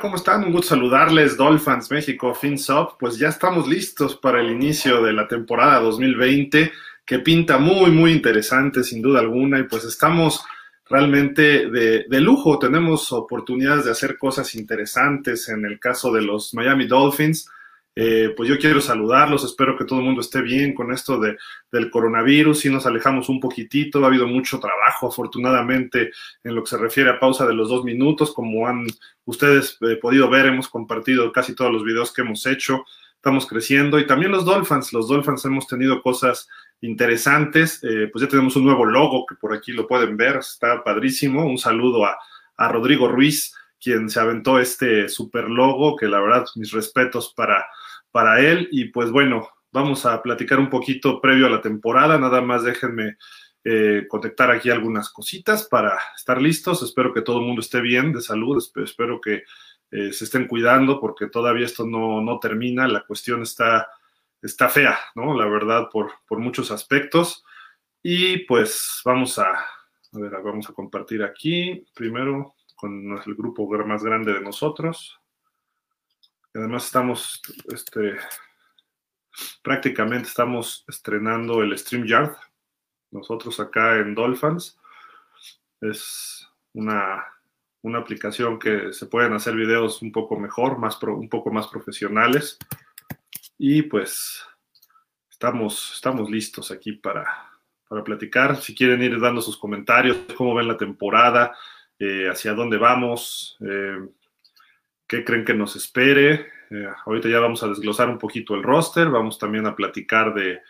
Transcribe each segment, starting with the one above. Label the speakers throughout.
Speaker 1: ¿cómo están? Un gusto saludarles, Dolphins México, FinSop. Pues ya estamos listos para el inicio de la temporada 2020, que pinta muy, muy interesante, sin duda alguna, y pues estamos realmente de, lujo. Tenemos oportunidades de hacer cosas interesantes en el caso de los Miami Dolphins. Eh, pues yo quiero saludarlos, espero que todo el mundo esté bien con esto de, del coronavirus, si nos alejamos un poquitito, ha habido mucho trabajo afortunadamente en lo que se refiere a pausa de los dos minutos, como han ustedes eh, podido ver, hemos compartido casi todos los videos que hemos hecho, estamos creciendo y también los Dolphins, los Dolphins hemos tenido cosas interesantes, eh, pues ya tenemos un nuevo logo que por aquí lo pueden ver, está padrísimo, un saludo a, a Rodrigo Ruiz, quien se aventó este super logo, que la verdad mis respetos para para él. Y pues bueno, vamos a platicar un poquito previo a la temporada. Nada más déjenme eh, conectar aquí algunas cositas para estar listos. Espero que todo el mundo esté bien de salud. Espero que eh, se esten cuidando porque todavía esto no, no, termina. La cuestión está, está fea, ¿no? La verdad, por, por muchos aspectos. Y pues vamos a, a ver, vamos a compartir aquí primero con el grupo más grande de nosotros. Además estamos, este, prácticamente estamos estrenando el StreamYard. Nosotros acá en Dolphins. Es una, una aplicación que se pueden hacer videos un poco mejor, más pro, un poco más profesionales. Y pues estamos, estamos listos aquí para, para platicar. Si quieren ir dando sus comentarios, cómo ven la temporada, eh, hacia dónde vamos. Eh, qué creen que nos espere. Eh, ahorita ya vamos a desglosar un poquito el roster, vamos también a platicar de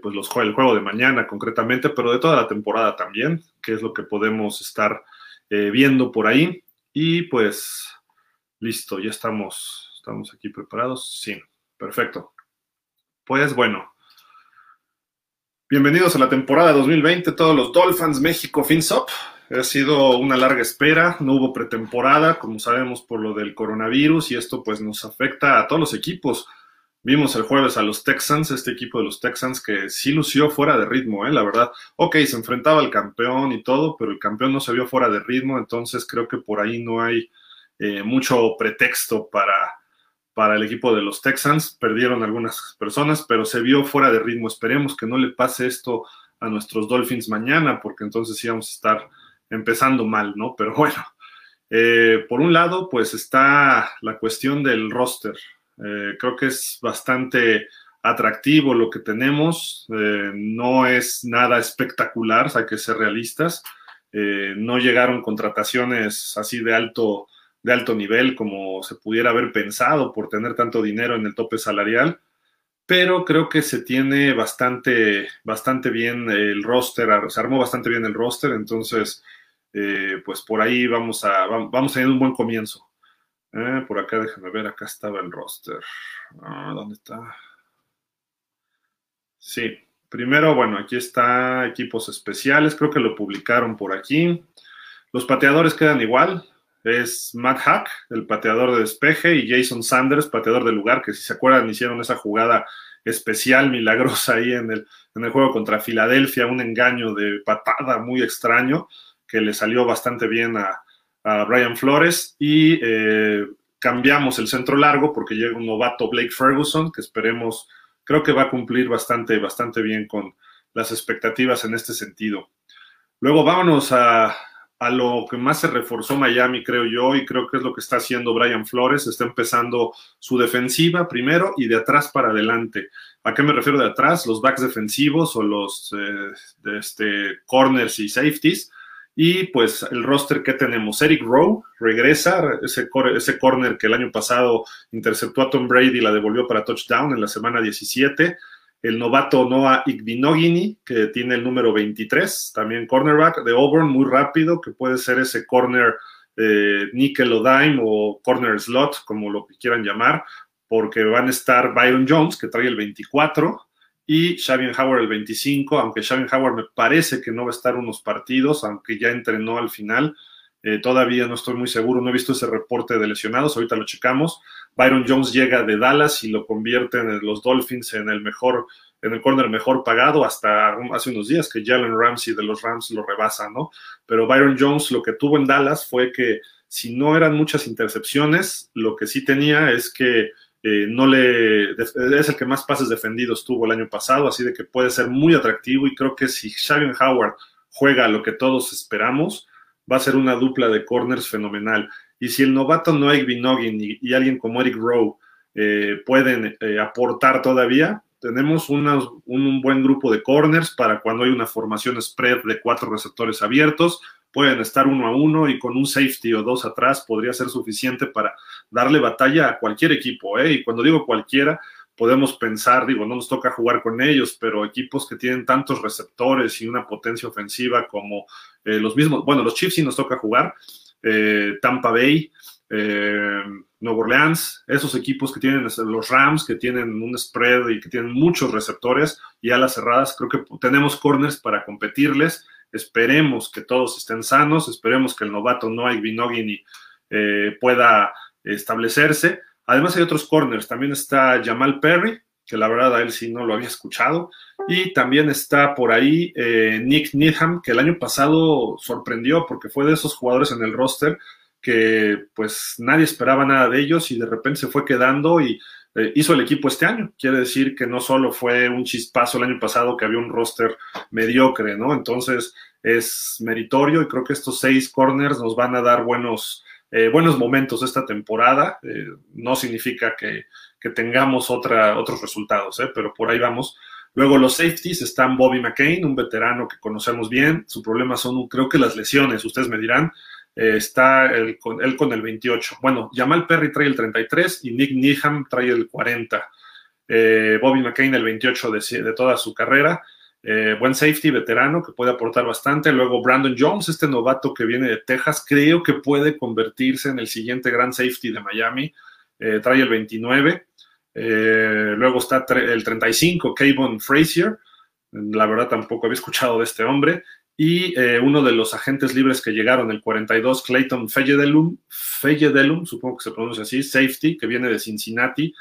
Speaker 1: pues los, el juego de mañana concretamente, pero de toda la temporada también, qué es lo que podemos estar viendo por ahí. Y pues listo, ya estamos, estamos aquí preparados. Sí, perfecto. Pues bueno, bienvenidos a la temporada 2020, todos los Dolphins México FinSop. Ha sido una larga espera, no hubo pretemporada, como sabemos por lo del coronavirus, y esto pues nos afecta a todos los equipos. Vimos el jueves a los Texans, este equipo de los Texans que sí lució fuera de ritmo, ¿eh? la verdad. Ok, se enfrentaba al campeón y todo, pero el campeón no se vio fuera de ritmo, entonces creo que por ahí no hay eh, mucho pretexto para, para el equipo de los Texans. Perdieron algunas personas, pero se vio fuera de ritmo. Esperemos que no le pase esto a nuestros Dolphins mañana, porque entonces sí vamos a estar empezando mal, ¿no? Pero bueno, eh, por un lado, pues está la cuestión del roster. Eh, creo que es bastante atractivo lo que tenemos. Eh, no es nada espectacular, hay que ser realistas. No llegaron contrataciones así de alto, de alto nivel como se pudiera haber pensado por tener tanto dinero en el tope salarial pero creo que se tiene bastante, bastante bien el roster, se armó bastante bien el roster, entonces eh, pues por ahí vamos a, vamos a tener un buen comienzo. Eh, por acá, déjame ver, acá estaba el roster. Ah, ¿Dónde está? Sí, primero, bueno, aquí está equipos especiales, creo que lo publicaron por aquí. Los pateadores quedan igual. Es Matt Hack, el pateador de despeje, y Jason Sanders, pateador de lugar, que si se acuerdan hicieron esa jugada especial, milagrosa ahí en el, en el juego contra Filadelfia, un engaño de patada muy extraño que le salió bastante bien a, a Brian Flores y eh, cambiamos el centro largo porque llega un novato Blake Ferguson que esperemos, creo que va a cumplir bastante, bastante bien con las expectativas en este sentido. Luego vámonos a, a lo que más se reforzó Miami, creo yo, y creo que es lo que está haciendo Brian Flores. Está empezando su defensiva primero y de atrás para adelante. ¿A qué me refiero de atrás? Los backs defensivos o los eh, este, corners y safeties y pues el roster que tenemos, Eric Rowe regresa, ese, ese corner que el año pasado interceptó a Tom Brady y la devolvió para touchdown en la semana 17. El novato Noah Igbinogini, que tiene el número 23, también cornerback de Auburn, muy rápido, que puede ser ese corner eh, nickel o dime o corner slot, como lo quieran llamar, porque van a estar Byron Jones, que trae el 24, y Xavier Howard el 25, aunque Xavier Howard me parece que no va a estar unos partidos, aunque ya entrenó al final. Eh, todavía no estoy muy seguro, no he visto ese reporte de lesionados, ahorita lo checamos. Byron Jones llega de Dallas y lo convierte en los Dolphins en el mejor, en el corner mejor pagado hasta hace unos días que Jalen Ramsey de los Rams lo rebasa, ¿no? Pero Byron Jones lo que tuvo en Dallas fue que si no eran muchas intercepciones, lo que sí tenía es que eh, no le es el que más pases defendidos tuvo el año pasado, así de que puede ser muy atractivo y creo que si Xavier Howard juega lo que todos esperamos, va a ser una dupla de corners fenomenal. Y si el novato Noah Binogin y, y, alguien como Eric Rowe eh, pueden eh, aportar todavía, tenemos un buen grupo de corners para cuando hay una formación spread de cuatro receptores abiertos, pueden estar uno a uno y con un safety o dos atrás podría ser suficiente para darle batalla a cualquier equipo. ¿eh? Y cuando digo cualquiera, podemos pensar, digo, no nos toca jugar con ellos, pero equipos que tienen tantos receptores y una potencia ofensiva como eh, los mismos, bueno, los Chiefs sí nos toca jugar, eh, Tampa Bay, eh, Nueva Orleans, esos equipos que tienen los Rams, que tienen un spread y que tienen muchos receptores y alas cerradas, creo que tenemos corners para competirles Esperemos que todos estén sanos, esperemos que el novato Noah Binogini eh, pueda establecerse. Además hay otros corners, también está Jamal Perry, que la verdad a él sí no lo había escuchado, y también está por ahí eh, Nick Needham, que el año pasado sorprendió porque fue de esos jugadores en el roster que pues nadie esperaba nada de ellos y de repente se fue quedando y eh, hizo el equipo este año. Quiere decir que no solo fue un chispazo el año pasado que había un roster mediocre, ¿no? Entonces es meritorio y creo que estos seis corners nos van a dar buenos, eh, buenos momentos esta temporada. Eh, no significa que, que tengamos otra, otros resultados, pero por ahí vamos. Luego los safeties están Bobby McCain, un veterano que conocemos bien. Su problema son, creo que las lesiones, ustedes me dirán. Eh, está él con, él con el 28. Bueno, Jamal Perry trae el 33 y Nick Needham trae el 40. Eh, Bobby McCain el 28 de, de toda su carrera. Eh, buen safety, veterano, que puede aportar bastante. Luego Brandon Jones, este novato que viene de Texas, creo que puede convertirse en el siguiente gran safety de Miami. trae el 29. luego está el 35, Kayvon Frazier. La verdad tampoco había escuchado de este hombre y eh, uno de los agentes libres que llegaron, el 42, Clayton Feyedelum, Feyedelum, supongo que se pronuncia así, safety, que viene de Cincinnati.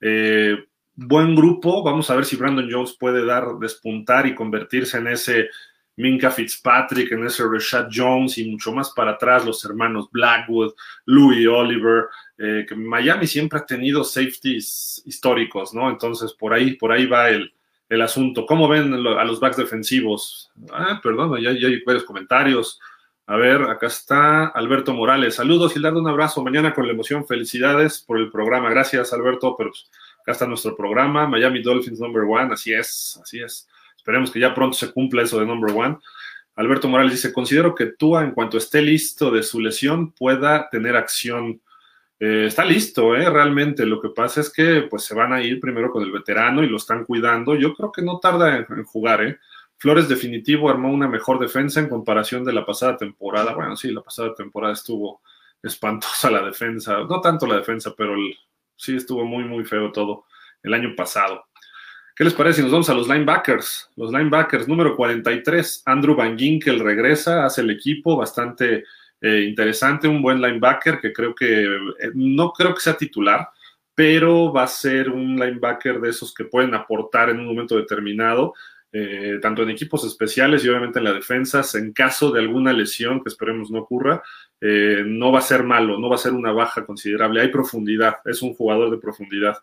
Speaker 1: Eh, buen grupo, vamos a ver si Brandon Jones puede dar, despuntar y convertirse en ese Minka Fitzpatrick, en ese Rashad Jones y mucho más para atrás, los hermanos Blackwood, Louis Oliver, eh, que Miami siempre ha tenido safeties históricos, ¿no? Entonces, por ahí, por ahí va el, el asunto. ¿Cómo ven a los backs defensivos? Ah, perdón, ya, hay varios comentarios. A ver, acá está Alberto Morales. Saludos, Gildardo, un abrazo. Mañana con la emoción. Felicidades por el programa. Gracias, Alberto. Pero acá está nuestro programa. Miami Dolphins number one. Así es, así es. Esperemos que ya pronto se cumpla eso de number one. Alberto Morales dice, considero que Tua, en cuanto esté listo de su lesión, pueda tener acción eh, está listo, ¿eh? realmente. Lo que pasa es que pues se van a ir primero con el veterano y lo están cuidando. Yo creo que no tarda en, jugar. ¿eh? Flores definitivo armó una mejor defensa en comparación de la pasada temporada. Bueno, sí, la pasada temporada estuvo espantosa la defensa. No tanto la defensa, pero sí estuvo muy, muy feo todo el año pasado. ¿Qué les parece nos vamos a los linebackers? Los linebackers número 43, Andrew Van Ginkel regresa, hace el equipo bastante eh, interesante, un buen linebacker que creo que, eh, no creo que sea titular, pero va a ser un linebacker de esos que pueden aportar en un momento determinado, eh, tanto en equipos especiales y obviamente en la defensa, en caso de alguna lesión, que esperemos no ocurra, no va a ser malo, no va a ser una baja considerable, hay profundidad, es un jugador de profundidad.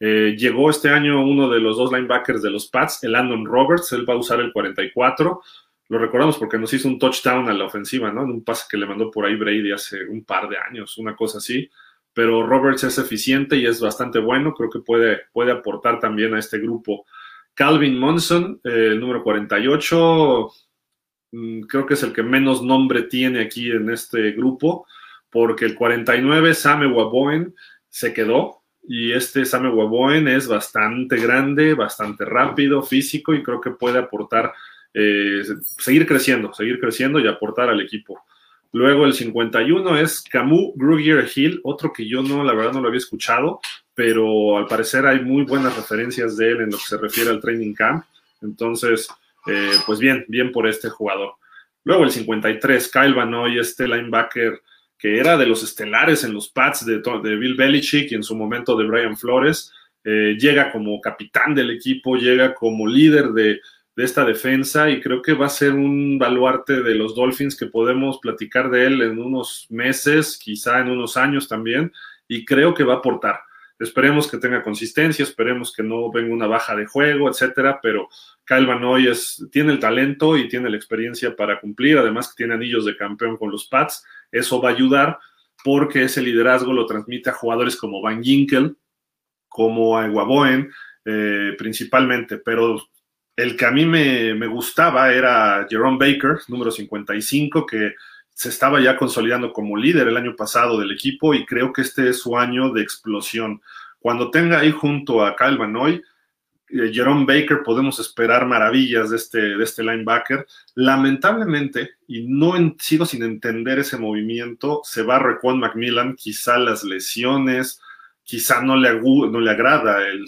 Speaker 1: llegó este año uno de los dos linebackers de los Pats, el Landon Roberts, él va a usar el 44, lo recordamos porque nos hizo un touchdown a la ofensiva, ¿no? En un pase que le mandó por ahí Brady hace un par de años, una cosa así. Pero Roberts es eficiente y es bastante bueno, creo que puede, puede aportar también a este grupo. Calvin Monson, eh, número 48, mm, creo que es el que menos nombre tiene aquí en este grupo, porque el 49, Same Waboen, se quedó, y este Same Waboen es bastante grande, bastante rápido, físico, y creo que puede aportar eh, seguir creciendo, seguir creciendo y aportar al equipo. Luego el 51 es Camus Grugier Hill, otro que yo no, la verdad no lo había escuchado, pero al parecer hay muy buenas referencias de él en lo que se refiere al training camp. Entonces, eh, pues bien, bien por este jugador. Luego el 53, Kyle Vanoy, este linebacker que era de los estelares en los Pats de, de Bill Belichick y en su momento de Brian Flores, eh, llega como capitán del equipo, llega como líder de, de esta defensa y creo que va a ser un baluarte de los Dolphins que podemos platicar de él en unos meses, quizá en unos años también, y creo que va a aportar. Esperemos que tenga consistencia, esperemos que no venga una baja de juego, etcétera, pero Kyle Noy es, tiene el talento y tiene la experiencia para cumplir, además que tiene anillos de campeón con los Pats, eso va a ayudar porque ese liderazgo lo transmite a jugadores como Van Ginkel, como a Guaboen, eh, principalmente, pero el que a mí me, gustaba era Jerome Baker, número 55, que se estaba ya consolidando como líder el año pasado del equipo y creo que este es su año de explosión. Cuando tenga ahí junto a Kyle Van Noy, eh, Jerome Baker podemos esperar maravillas de este, de este linebacker. Lamentablemente, y no sigo sin entender ese movimiento, se va Requan McMillan, quizá las lesiones, quizá no le, agrada el,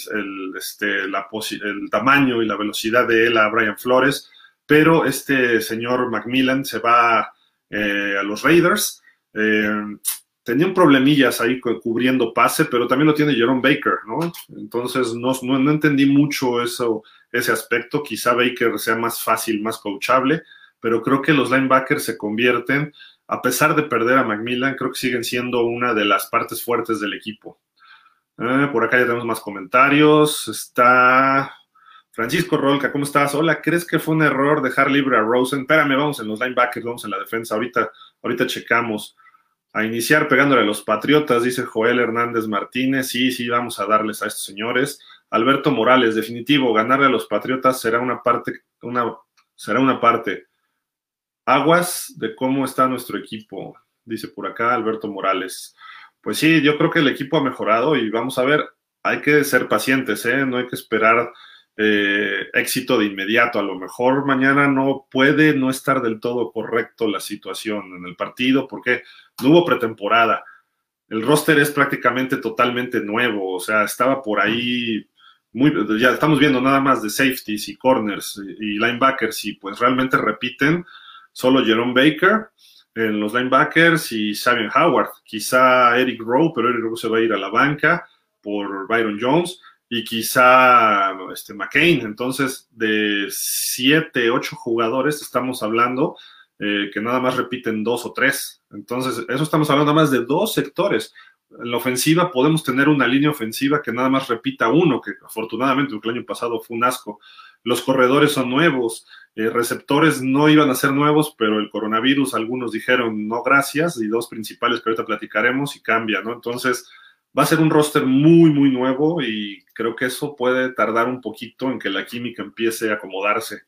Speaker 1: este, el tamaño y la velocidad de él a Brian Flores, pero este señor Macmillan se va eh, a los Raiders. Eh, tenía un problemillas ahí cubriendo pase, pero también lo tiene Jerome Baker, ¿no? Entonces no, entendí mucho ese aspecto. Quizá Baker sea más fácil, más coachable, pero creo que los linebackers se convierten, a pesar de perder a Macmillan, creo que siguen siendo una de las partes fuertes del equipo. Ah, por acá ya tenemos más comentarios. Está Francisco Rolca, ¿cómo estás? Hola, ¿crees que fue un error dejar libre a Rosen? Espérame, vamos en los linebackers, vamos en la defensa. Ahorita, ahorita checamos. A iniciar pegándole a los Patriotas, dice Joel Hernández Martínez. Sí, sí, vamos a darles a estos señores. Alberto Morales, definitivo, ganarle a los Patriotas será una parte, una, será una parte. Aguas de cómo está nuestro equipo, dice por acá Alberto Morales. Pues sí, yo creo que el equipo ha mejorado y vamos a ver, hay que ser pacientes, ¿eh? no hay que esperar eh, éxito de inmediato. A lo mejor mañana no puede no estar del todo correcto la situación en el partido porque no hubo pretemporada. El roster es prácticamente totalmente nuevo, o sea, estaba por ahí muy, ya estamos viendo nada más de safeties y corners y linebackers y pues realmente repiten solo Jerome Baker en los linebackers y Sabian Howard. Quizá Eric Rowe, pero Eric Rowe se va a ir a la banca por Byron Jones y quizá este, McCain. Entonces, de siete, ocho jugadores estamos hablando eh, que nada más repiten dos o tres. Entonces, eso estamos hablando más de dos sectores. En la ofensiva podemos tener una línea ofensiva que nada más repita uno, que afortunadamente el año pasado fue un asco. Los corredores son nuevos, eh, receptores no iban a ser nuevos, pero el coronavirus, algunos dijeron no gracias, y dos principales que ahorita platicaremos y cambia, ¿no? Entonces, va a ser un roster muy, muy nuevo y creo que eso puede tardar un poquito en que la química empiece a acomodarse.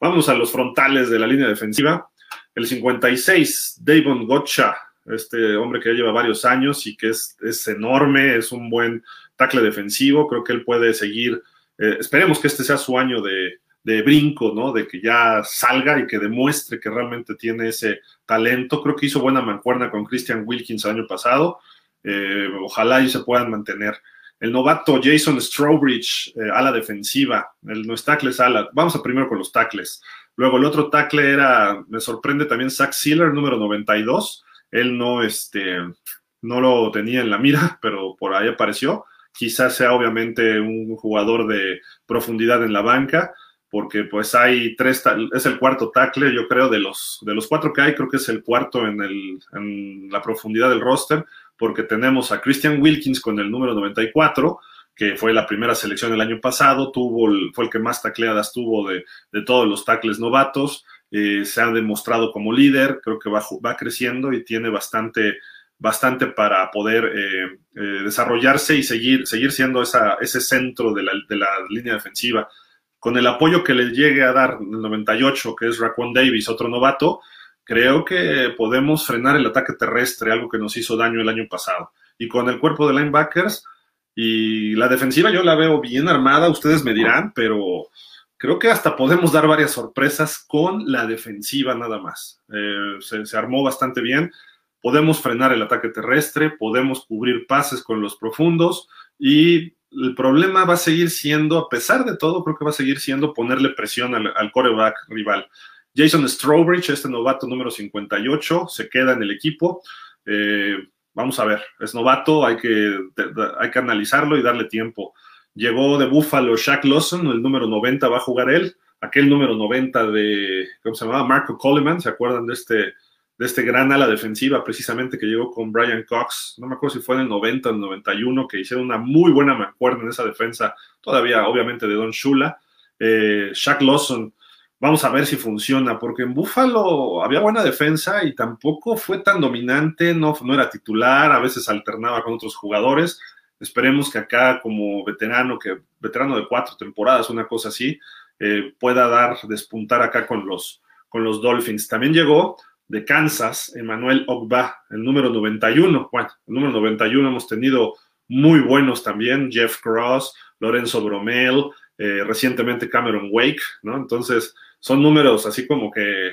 Speaker 1: Vamos a los frontales de la línea defensiva. El 56, Davon Gotcha, este hombre que ya lleva varios años y que es, es enorme, es un buen tackle defensivo, creo que él puede seguir, eh, esperemos que este sea su año de, brinco, ¿no? De que ya salga y que demuestre que realmente tiene ese talento. Creo que hizo buena mancuerna con Christian Wilkins el año pasado. Eh, ojalá y se puedan mantener. El novato Jason Strowbridge eh, a la defensiva, el, no ala. Vamos a primero con los tackles. Luego el otro tackle era, me sorprende también Zach Sealer, número 92. Él no, este, no lo tenía en la mira, pero por ahí apareció. Quizás sea obviamente un jugador de profundidad en la banca porque pues hay tres, es el cuarto tackle, yo creo, de los, de los cuatro que hay, creo que es el cuarto en, el, en la profundidad del roster, porque tenemos a Christian Wilkins con el número 94, que fue la primera selección el año pasado, tuvo fue el que más tacleadas tuvo de, de todos los tackles novatos, eh, se ha demostrado como líder, creo que va, va creciendo y tiene bastante, bastante para poder eh, eh, desarrollarse y seguir, seguir siendo ese centro de la, de la línea defensiva con el apoyo que le llegue a dar el 98, que es Raquan Davis, otro novato, creo que podemos frenar el ataque terrestre, algo que nos hizo daño el año pasado. Y con el cuerpo de linebackers y la defensiva yo la veo bien armada, ustedes me dirán, pero creo que hasta podemos dar varias sorpresas con la defensiva nada más. Eh, se, se armó bastante bien. Podemos frenar el ataque terrestre, podemos cubrir pases con los profundos y el problema va a seguir siendo, a pesar de todo, creo que va a seguir siendo ponerle presión al, coreback rival. Jason Strowbridge, este novato número 58, se queda en el equipo. Eh, vamos a ver, es novato, hay que, hay que analizarlo y darle tiempo. Llegó de Buffalo Shaq Lawson, el número 90 va a jugar él. aquel número 90 de, ¿cómo se llamaba? Marco Coleman, ¿se acuerdan de este, de este gran ala defensiva precisamente que llegó con Brian Cox? No me acuerdo si fue en el 90 o el 91, que hicieron una muy buena mancuerna en esa defensa, todavía obviamente de Don Shula. Eh, Shaq Lawson, vamos a ver si funciona, porque en Buffalo había buena defensa y tampoco fue tan dominante, no, no era titular, a veces alternaba con otros jugadores. Esperemos que acá como veterano, que veterano de cuatro temporadas, una cosa así, eh, pueda dar, despuntar acá con los, con los Dolphins. También llegó de Kansas, Emmanuel Ogba, el número 91. Bueno, el número 91 hemos tenido muy buenos también, Jeff Cross, Lorenzo Bromel, eh, recientemente Cameron Wake, ¿no? Entonces, son números así como que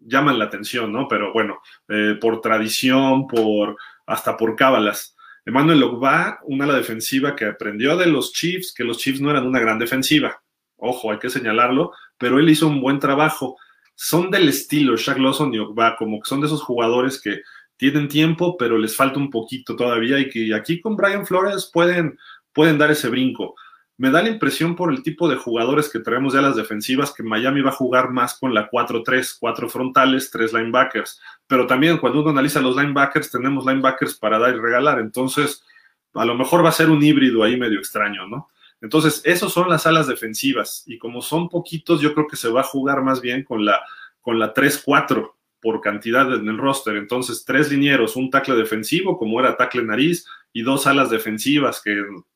Speaker 1: llaman la atención, ¿no? Pero bueno, eh, por tradición, por hasta por cábalas. Emmanuel Ogba, una ala defensiva que aprendió de los Chiefs, que los Chiefs no eran una gran defensiva. Ojo, hay que señalarlo, pero él hizo un buen trabajo. Son del estilo Shaq Lawson y Ogba, como que son de esos jugadores que tienen tiempo, pero les falta un poquito todavía y que aquí con Brian Flores pueden, pueden dar ese brinco me da la impresión por el tipo de jugadores que traemos ya las defensivas que Miami va a jugar más con la 4-3, cuatro frontales, tres linebackers. Pero también cuando uno analiza los linebackers, tenemos linebackers para dar y regalar. Entonces, a lo mejor va a ser un híbrido ahí medio extraño, ¿no? Entonces, esos son las alas defensivas. Y como son poquitos, yo creo que se va a jugar más bien con la, con la 3-4 por cantidad en el roster. Entonces, tres linieros, un tackle defensivo, como era tackle nariz, y dos alas defensivas que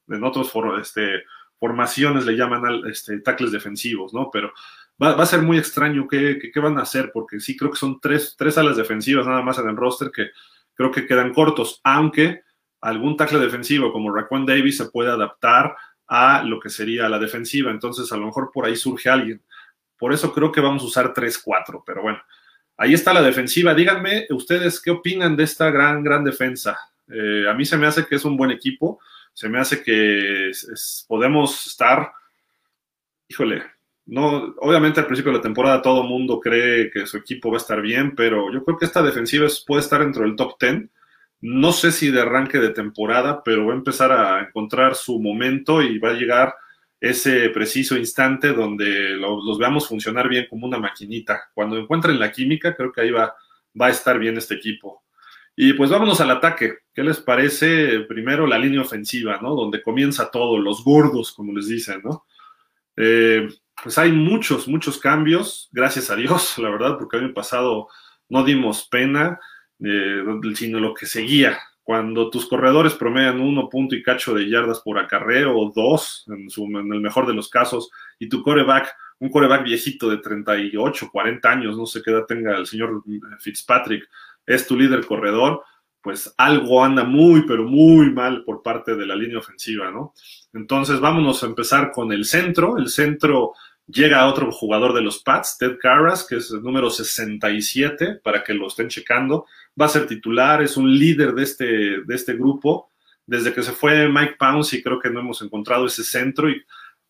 Speaker 1: en otros este, formaciones le llaman este, tackles defensivos, ¿no? Pero va, a ser muy extraño qué, van a hacer, porque sí creo que son tres, tres alas defensivas nada más en el roster que creo que quedan cortos, aunque algún tackle defensivo como Raquan Davis se puede adaptar a lo que sería la defensiva, entonces a lo mejor por ahí surge alguien. Por eso creo que vamos a usar 3-4, pero bueno, ahí está la defensiva. Díganme ustedes qué opinan de esta gran, gran defensa. Eh, a mí se me hace que es un buen equipo se me hace que podemos estar, híjole, no, obviamente al principio de la temporada todo mundo cree que su equipo va a estar bien, pero yo creo que esta defensiva puede estar dentro del top 10. No sé si de arranque de temporada, pero va a empezar a encontrar su momento y va a llegar ese preciso instante donde los, veamos funcionar bien como una maquinita. Cuando encuentren la química, creo que ahí va, va a estar bien este equipo. Y pues vámonos al ataque. ¿Qué les parece? Primero la línea ofensiva, ¿no? Donde comienza todo, los gordos, como les dicen, ¿no? Eh, pues hay muchos, muchos cambios, gracias a Dios, la verdad, porque el año pasado no dimos pena, eh, sino lo que seguía. Cuando tus corredores promedian uno punto y cacho de yardas por acarreo o dos, en, en el mejor de los casos, y tu coreback, un coreback viejito de 38, 40 años, no sé qué edad tenga el señor Fitzpatrick, es tu líder corredor, pues algo anda muy, pero muy mal por parte de la línea ofensiva, ¿no? Entonces vámonos a empezar con el centro. El centro llega otro jugador de los Pats, Ted Carras, que es el número 67, para que lo estén checando. Va a ser titular, es un líder de este, de este grupo. Desde que se fue Mike Pounce y creo que no hemos encontrado ese centro y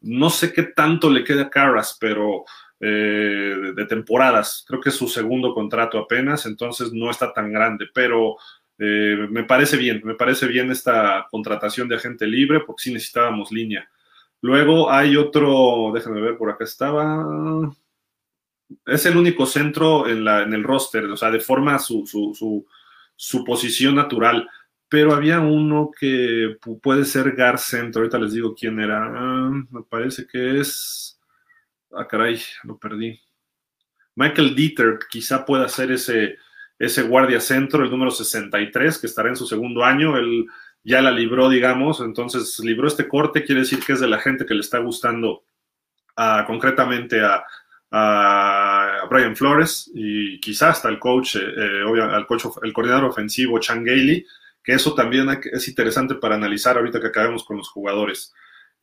Speaker 1: no sé qué tanto le queda a Carras, pero eh, de temporadas. Creo que es su segundo contrato apenas, entonces no está tan grande, pero eh, me parece bien, me parece bien esta contratación de agente libre porque sí necesitábamos línea. Luego hay otro, déjenme ver, por acá estaba. Es el único centro en, la, en el roster, o sea, de forma su, su, su, posición natural. Pero había uno que puede ser Gar Centro, ahorita les digo quién era. Ah, me parece que es Ah, caray, lo perdí. Michael Dieter quizá pueda ser ese, ese guardia centro, el número 63, que estará en su segundo año. Él ya la libró, digamos, entonces libró este corte, quiere decir que es de la gente que le está gustando concretamente a, Brian Flores y quizá hasta el coach, eh, eh coach, el coordinador ofensivo Chan Gailey, que eso también es interesante para analizar ahorita que acabemos con los jugadores.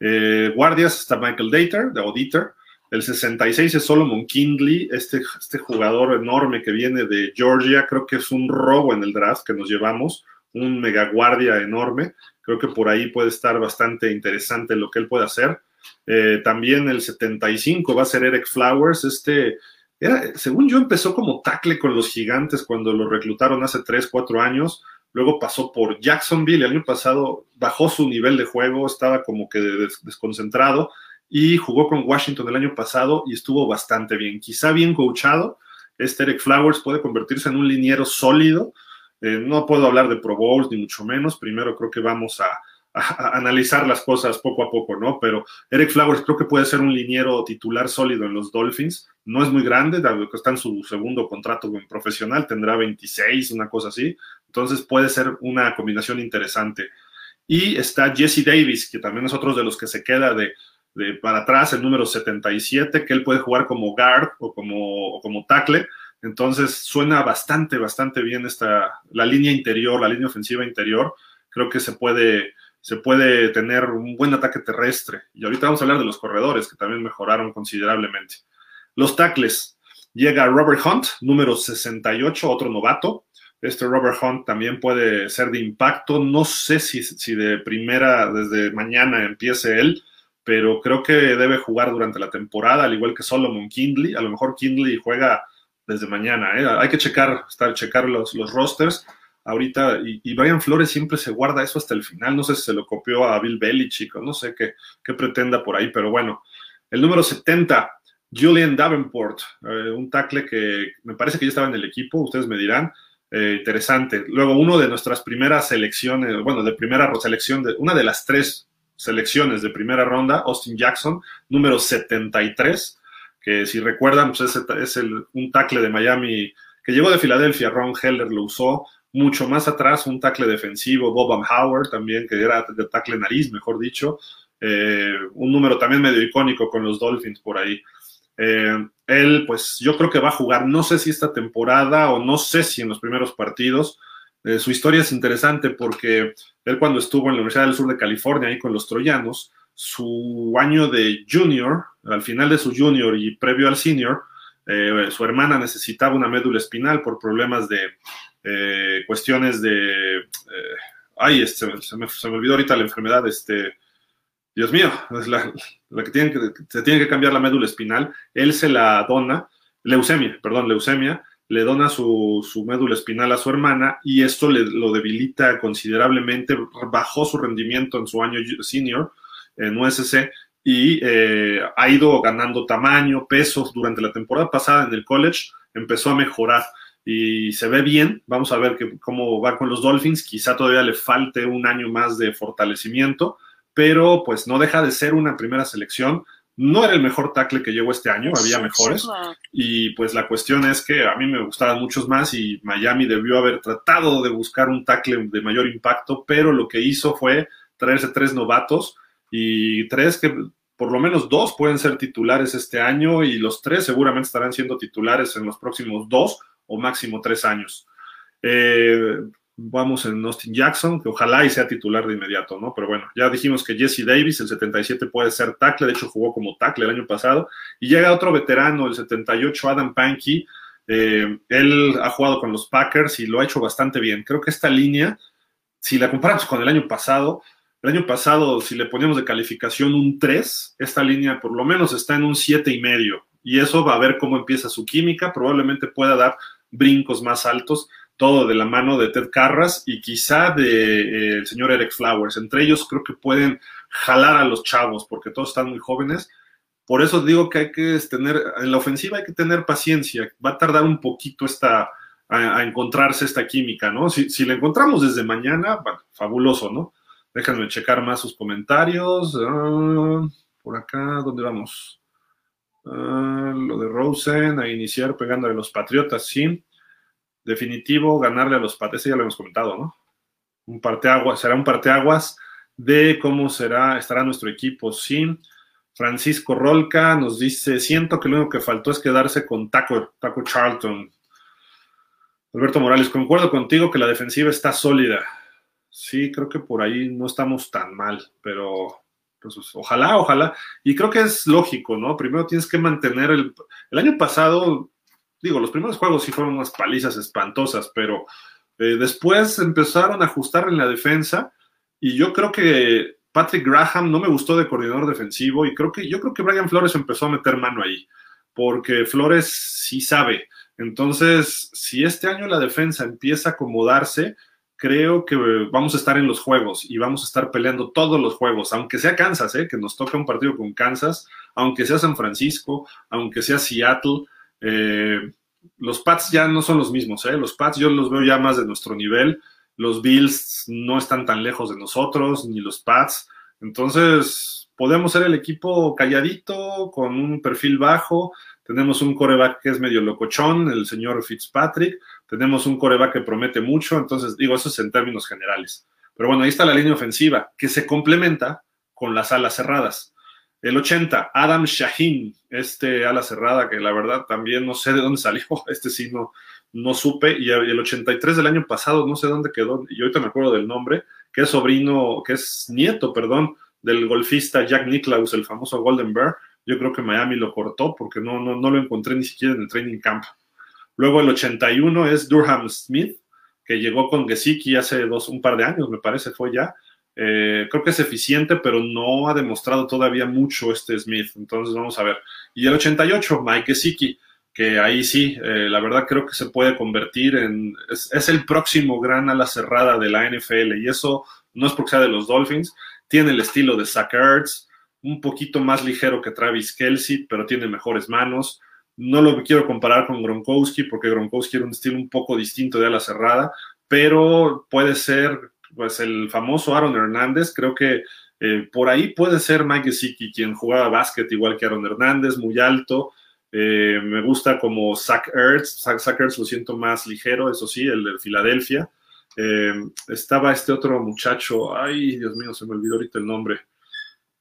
Speaker 1: Eh, guardias está Michael Dieter, de Auditor, el 66 es Solomon Kindley, este, este jugador enorme que viene de Georgia. Creo que es un robo en el draft que nos llevamos, un megaguardia enorme. Creo que por ahí puede estar bastante interesante lo que él puede hacer. Eh, también el 75 va a ser Eric Flowers. Este, según yo, empezó como tackle con los gigantes cuando lo reclutaron hace 3, 4 años. Luego pasó por Jacksonville. El año pasado bajó su nivel de juego, estaba como que desconcentrado y jugó con Washington el año pasado y estuvo bastante bien. Quizá bien coachado, este Eric Flowers puede convertirse en un liniero sólido. Eh, no puedo hablar de Pro Bowls ni mucho menos. Primero creo que vamos a, analizar las cosas poco a poco, ¿no? Pero Eric Flowers creo que puede ser un liniero titular sólido en los Dolphins. No es muy grande, dado que está en su segundo contrato profesional, tendrá 26, una cosa así. Entonces puede ser una combinación interesante. Y está Jesse Davis, que también es otro de los que se queda de, para atrás, el número 77, que él puede jugar como guard o como, como tackle. Entonces suena bastante, bastante bien esta, la línea interior, la línea ofensiva interior. Creo que se puede, se puede tener un buen ataque terrestre. Y ahorita vamos a hablar de los corredores, que también mejoraron considerablemente. Los tackles. Llega Robert Hunt, número 68, otro novato. Este Robert Hunt también puede ser de impacto. No sé si, si de primera, desde mañana empiece él pero creo que debe jugar durante la temporada, al igual que Solomon Kindley. A lo mejor Kindley juega desde mañana. ¿eh? Hay que checar, estar, checar los, los rosters ahorita. Y, Brian Flores siempre se guarda eso hasta el final. No sé si se lo copió a Bill Belichick o no sé qué, qué pretenda por ahí, pero bueno. El número 70, Julian Davenport, eh, un tackle que me parece que ya estaba en el equipo, ustedes me dirán. Eh, interesante. Luego, uno de nuestras primeras selecciones, bueno, de primera selección, de, una de las tres selecciones de primera ronda, Austin Jackson, número 73, que si recuerdan, pues es, el, un tackle de Miami que llegó de Filadelfia, Ron Heller lo usó, mucho más atrás un tackle defensivo, Bob Howard también, que era de tackle nariz, mejor dicho, eh, un número también medio icónico con los Dolphins por ahí. Eh, él, pues yo creo que va a jugar, no sé si esta temporada o no sé si en los primeros partidos, eh, su historia es interesante porque él cuando estuvo en la Universidad del Sur de California, ahí con los troyanos, su año de junior, al final de su junior y previo al senior, eh, su hermana necesitaba una médula espinal por problemas de eh, cuestiones de... ay, este, se, me, se, me, olvidó ahorita la enfermedad, este... Dios mío, la, que, tiene que se tiene que cambiar la médula espinal. Él se la dona, leucemia, perdón, leucemia, le dona su, médula espinal a su hermana y esto le, lo debilita considerablemente, bajó su rendimiento en su año senior en USC y eh, ha ido ganando tamaño, pesos durante la temporada pasada en el college, empezó a mejorar y se ve bien. Vamos a ver que, cómo va con los Dolphins. Quizá todavía le falte un año más de fortalecimiento, pero pues no deja de ser una primera selección no era el mejor tackle que llegó este año, había mejores. Y pues la cuestión es que a mí me gustaban muchos más y Miami debió haber tratado de buscar un tackle de mayor impacto, pero lo que hizo fue traerse tres novatos y tres que por lo menos dos pueden ser titulares este año y los tres seguramente estarán siendo titulares en los próximos dos o máximo tres años. Eh, vamos en Austin Jackson, que ojalá y sea titular de inmediato, ¿no? Pero bueno, ya dijimos que Jesse Davis, el 77, puede ser tackle, de hecho jugó como tackle el año pasado, y llega otro veterano, el 78, Adam Pankey, eh, él ha jugado con los Packers y lo ha hecho bastante bien. Creo que esta línea, si la comparamos con el año pasado, el año pasado, si le ponemos de calificación un 3, esta línea por lo menos está en un 7 y medio, y eso va a ver cómo empieza su química, probablemente pueda dar brincos más altos todo de la mano de Ted Carras y quizá del de, eh, señor Eric Flowers. Entre ellos creo que pueden jalar a los chavos porque todos están muy jóvenes. Por eso digo que hay que tener, en la ofensiva hay que tener paciencia. Va a tardar un poquito esta, a, encontrarse esta química, ¿no? Si, si la encontramos desde mañana, bueno, fabuloso, ¿no? Déjenme checar más sus comentarios. Ah, por acá, ¿dónde vamos? Ah, lo de Rosen, a iniciar pegándole a los Patriotas, sí definitivo ganarle a los Patriotas, ya lo hemos comentado, ¿no? Un parteaguas, será un parteaguas de cómo será, estará nuestro equipo sin. Francisco Rolca nos dice, siento que lo único que faltó es quedarse con Taco, Taco Charlton. Alberto Morales, concuerdo contigo que la defensiva está sólida. Sí, creo que por ahí no estamos tan mal, pero pues, ojalá, ojalá. Y creo que es lógico, ¿no? Primero tienes que mantener el... El año pasado digo, los primeros juegos sí fueron unas palizas espantosas, pero eh, después empezaron a ajustar en la defensa y yo creo que Patrick Graham no me gustó de coordinador defensivo y creo que yo creo que Brian Flores empezó a meter mano ahí, porque Flores sí sabe. Entonces, si este año la defensa empieza a acomodarse, creo que vamos a estar en los juegos y vamos a estar peleando todos los juegos, aunque sea Kansas, ¿eh? que nos toca un partido con Kansas, aunque sea San Francisco, aunque sea Seattle. Eh, los Pats ya no son los mismos, ¿eh? los Pats yo los veo ya más de nuestro nivel, los Bills no están tan lejos de nosotros, ni los Pats, entonces podemos ser el equipo calladito, con un perfil bajo, tenemos un coreback que es medio locochón, el señor Fitzpatrick, tenemos un coreback que promete mucho, entonces digo, eso es en términos generales. Pero bueno, ahí está la línea ofensiva, que se complementa con las alas cerradas. El 80, Adam Shaheen, este ala cerrada que la verdad también no sé de dónde salió, este sí no, no supe, y el 83 del año pasado, no sé dónde quedó, y ahorita me acuerdo del nombre, que es sobrino, que es nieto, perdón, del golfista Jack Nicklaus, el famoso Golden Bear, yo creo que Miami lo cortó porque no, no, no lo encontré ni siquiera en el training camp. Luego el 81 es Durham Smith, que llegó con Gesicki hace dos, un par de años, me parece, fue ya. Eh, creo que es eficiente, pero no ha demostrado todavía mucho este Smith. Entonces vamos a ver. Y el 88, Mike Gesicki, que ahí sí, eh, la verdad creo que se puede convertir en... Es, es, el próximo gran ala cerrada de la NFL y eso no es porque sea de los Dolphins. Tiene el estilo de Zach Ertz, un poquito más ligero que Travis Kelsey, pero tiene mejores manos. No lo quiero comparar con Gronkowski, porque Gronkowski era un estilo un poco distinto de ala cerrada, pero puede ser pues el famoso Aaron Hernández, creo que eh, por ahí puede ser Mike Gesicki, quien jugaba básquet igual que Aaron Hernández, muy alto. Eh, me gusta como Zach Ertz, Zach, Ertz lo siento más ligero, eso sí, el de Filadelfia. Eh, estaba este otro muchacho, ay Dios mío, se me olvidó ahorita el nombre.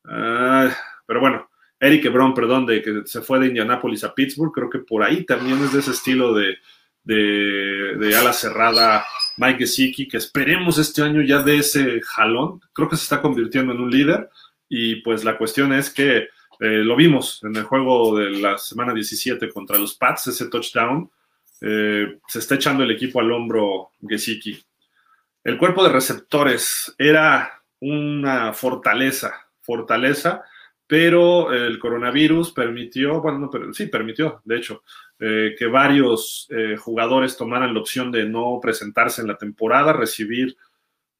Speaker 1: Ah, pero bueno, Eric Brown, perdón, de que se fue de Indianápolis a Pittsburgh, creo que por ahí también es de ese estilo de, de, ala cerrada Mike Gesicki, que esperemos este año ya de ese jalón. Creo que se está convirtiendo en un líder y pues la cuestión es que eh, lo vimos en el juego de la semana 17 contra los Pats, ese touchdown. Eh, se está echando el equipo al hombro Gesicki. El cuerpo de receptores era una fortaleza fortaleza, pero el coronavirus permitió, bueno, no, pero sí permitió, de hecho, eh, que varios eh, jugadores tomaran la opción de no presentarse en la temporada, recibir,